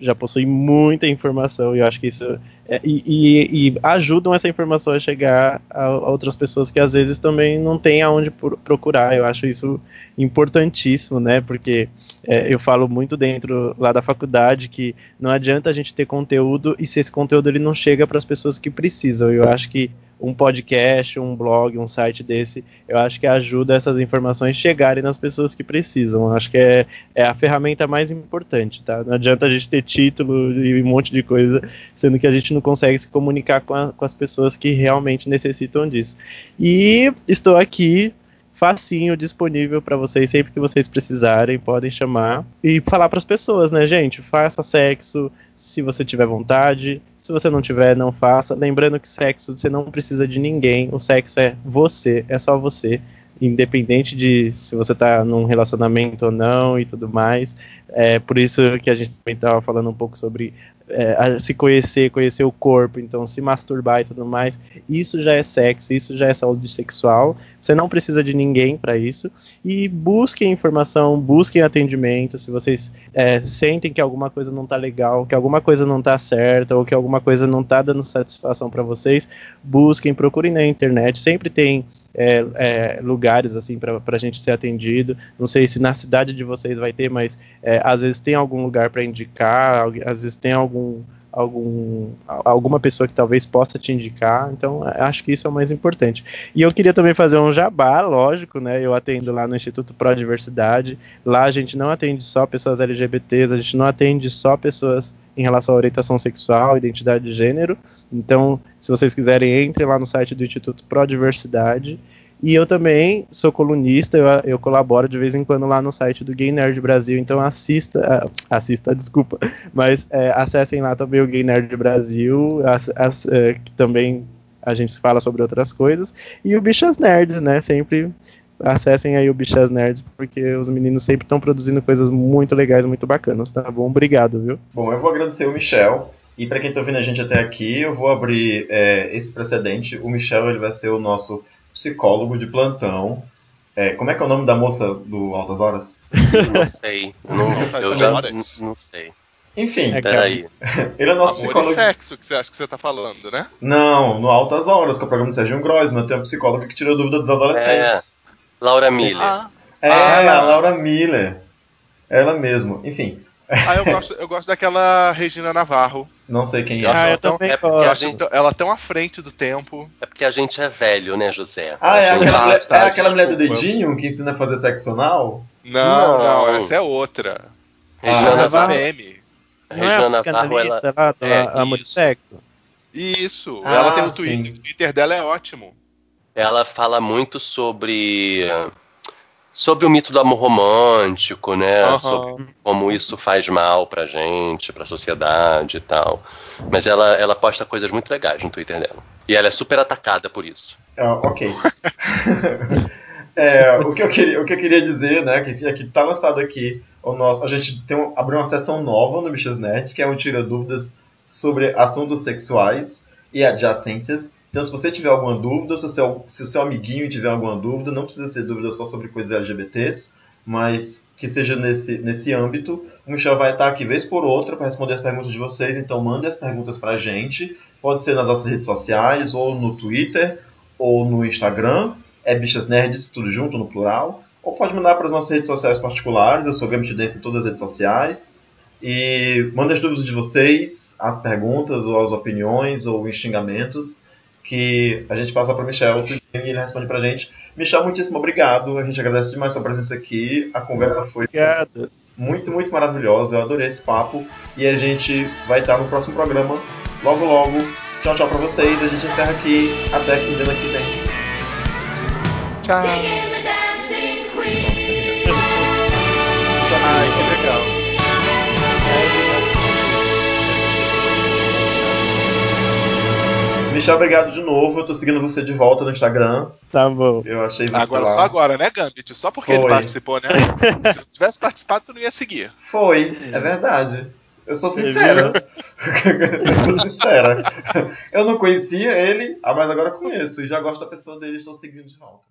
já possuem muita informação, e eu acho que isso. é- e, e- e ajudam essa informação a chegar a, a outras pessoas que às vezes também não têm aonde pro- procurar. Eu acho isso importantíssimo, né? Porque é, eu falo muito dentro lá da faculdade que não adianta a gente ter conteúdo e se esse conteúdo ele não chega para as pessoas que precisam. Eu acho que um podcast, um blog, um site desse, eu acho que ajuda essas informações chegarem nas pessoas que precisam. Eu acho que é, é a ferramenta mais importante, tá? Não adianta a gente ter título e um monte de coisa, sendo que a gente não consegue se comunicar com, a- com as pessoas que realmente necessitam disso. E estou aqui facinho disponível para vocês sempre que vocês precisarem, podem chamar e falar para as pessoas, né, gente? Faça sexo se você tiver vontade. Se você não tiver, não faça. Lembrando que sexo você não precisa de ninguém. O sexo é você, é só você, independente de se você tá num relacionamento ou não e tudo mais. É por isso que a gente também estava falando um pouco sobre é, se conhecer, conhecer o corpo, então se masturbar e tudo mais. Isso já é sexo, isso já é saúde sexual. Você não precisa de ninguém para isso. E busquem informação, busquem atendimento. Se vocês é, sentem que alguma coisa não tá legal, que alguma coisa não tá certa, ou que alguma coisa não tá dando satisfação para vocês, busquem, procurem na internet. Sempre tem é, é, lugares assim para a gente ser atendido. Não sei se na cidade de vocês vai ter, mas é, às vezes tem algum lugar para indicar, às vezes tem algum algum alguma pessoa que talvez possa te indicar. Então é, acho que isso é o mais importante. E eu queria também fazer um jabá, lógico, né? Eu atendo lá no Instituto Pro Diversidade. Lá a gente não atende só pessoas LGBTs, a gente não atende só pessoas em relação à orientação sexual, identidade de gênero. Então, se vocês quiserem, entrem lá no site do Instituto Pro Diversidade. E eu também sou colunista, eu, eu colaboro de vez em quando lá no site do Gay Nerd Brasil, então assista, ah, assista, desculpa, mas é, acessem lá também o Gay Nerd Brasil, as- as, é, que também a gente fala sobre outras coisas, e o Bichas Nerds, né, sempre acessem aí o Bichas Nerds, porque os meninos sempre estão produzindo coisas muito legais, muito bacanas, tá bom? Obrigado, viu? Bom, eu vou agradecer o Michel. E para quem está ouvindo a gente até aqui, eu vou abrir é, esse precedente. O Michel ele vai ser o nosso psicólogo de plantão. É, como é que é o nome da moça do Altas Horas? Não sei. Eu, não, eu já não, não sei. Enfim, É Peraí. ele é nosso Amor psicólogo. sexo que você acha que você tá falando, né? Não, no Altas Horas, que é o programa do Serginho Grossman, tem um psicólogo que tira dúvida dos adolescentes. Laura Miller. Ah, É, Ah. a Laura Miller. Ela mesmo. Enfim, ah, eu, gosto, eu gosto daquela Regina Navarro. não sei quem é. Eu acho Ah, ela eu tão- é gosto. acho ela tão- ela tão à frente do tempo. É porque a gente é velho, né, José? Ah, é A gente- aquela, mulher, tá, é aquela mulher do dedinho que ensina a fazer sexo anal? Não, não, Não. essa é outra. Regina Ah, essa é do Navarro. Não é a Regina Navarro, ela. lá, do é, e isso. Sexo? Isso, Ah, ela tem o sim. Twitter. O Twitter dela é ótimo. Ela fala muito sobre. Sobre o mito do amor romântico, né? Aham. Sobre como isso faz mal pra gente, pra sociedade e tal. Mas ela, ela posta coisas muito legais no Twitter dela. E ela é super atacada por isso. Ah, ok. É, o, que eu queria, o que eu queria dizer, né, que, é que tá lançado aqui o nosso. A gente tem um- abriu uma sessão nova no Bichas Nerds, que é o Tira Dúvidas sobre assuntos sexuais e adjacências. Então, se você tiver alguma dúvida, se o seu, se o seu amiguinho tiver alguma dúvida, não precisa ser dúvida só sobre coisas LGBTs. mas que seja nesse, nesse âmbito. O Michel vai estar aqui vez por outra para responder as perguntas de vocês, então mande as perguntas para a gente. Pode ser nas nossas redes sociais, ou no Twitter, ou no Instagram. É Bichas Nerds, tudo junto, no plural. Ou pode mandar para as nossas redes sociais particulares. Eu sou Gamitidense em todas as redes sociais. E mande as dúvidas de vocês, as perguntas, ou as opiniões, ou os xingamentos, que a gente passa para o Michel e ele responde para a gente. Michel, muitíssimo obrigado. A gente agradece demais a sua presença aqui. A conversa foi Obrigado. muito, muito maravilhosa. Eu adorei esse papo. E a gente vai estar no próximo programa logo, logo. Tchau, tchau para vocês. A gente encerra aqui. Até quinzena que vem. Tchau. Michel, obrigado de novo. Eu tô seguindo você de volta no Instagram. Tá bom. Eu achei você Agora, lá. só agora, né, Gambit? Só porque ele Foi. participou, né? Se tivesse participado, tu não ia seguir. Foi, é verdade. Eu sou sincera. eu sou sincera. Eu não conhecia ele, ah, mas agora conheço. E já gosto da pessoa dele, estou seguindo de volta.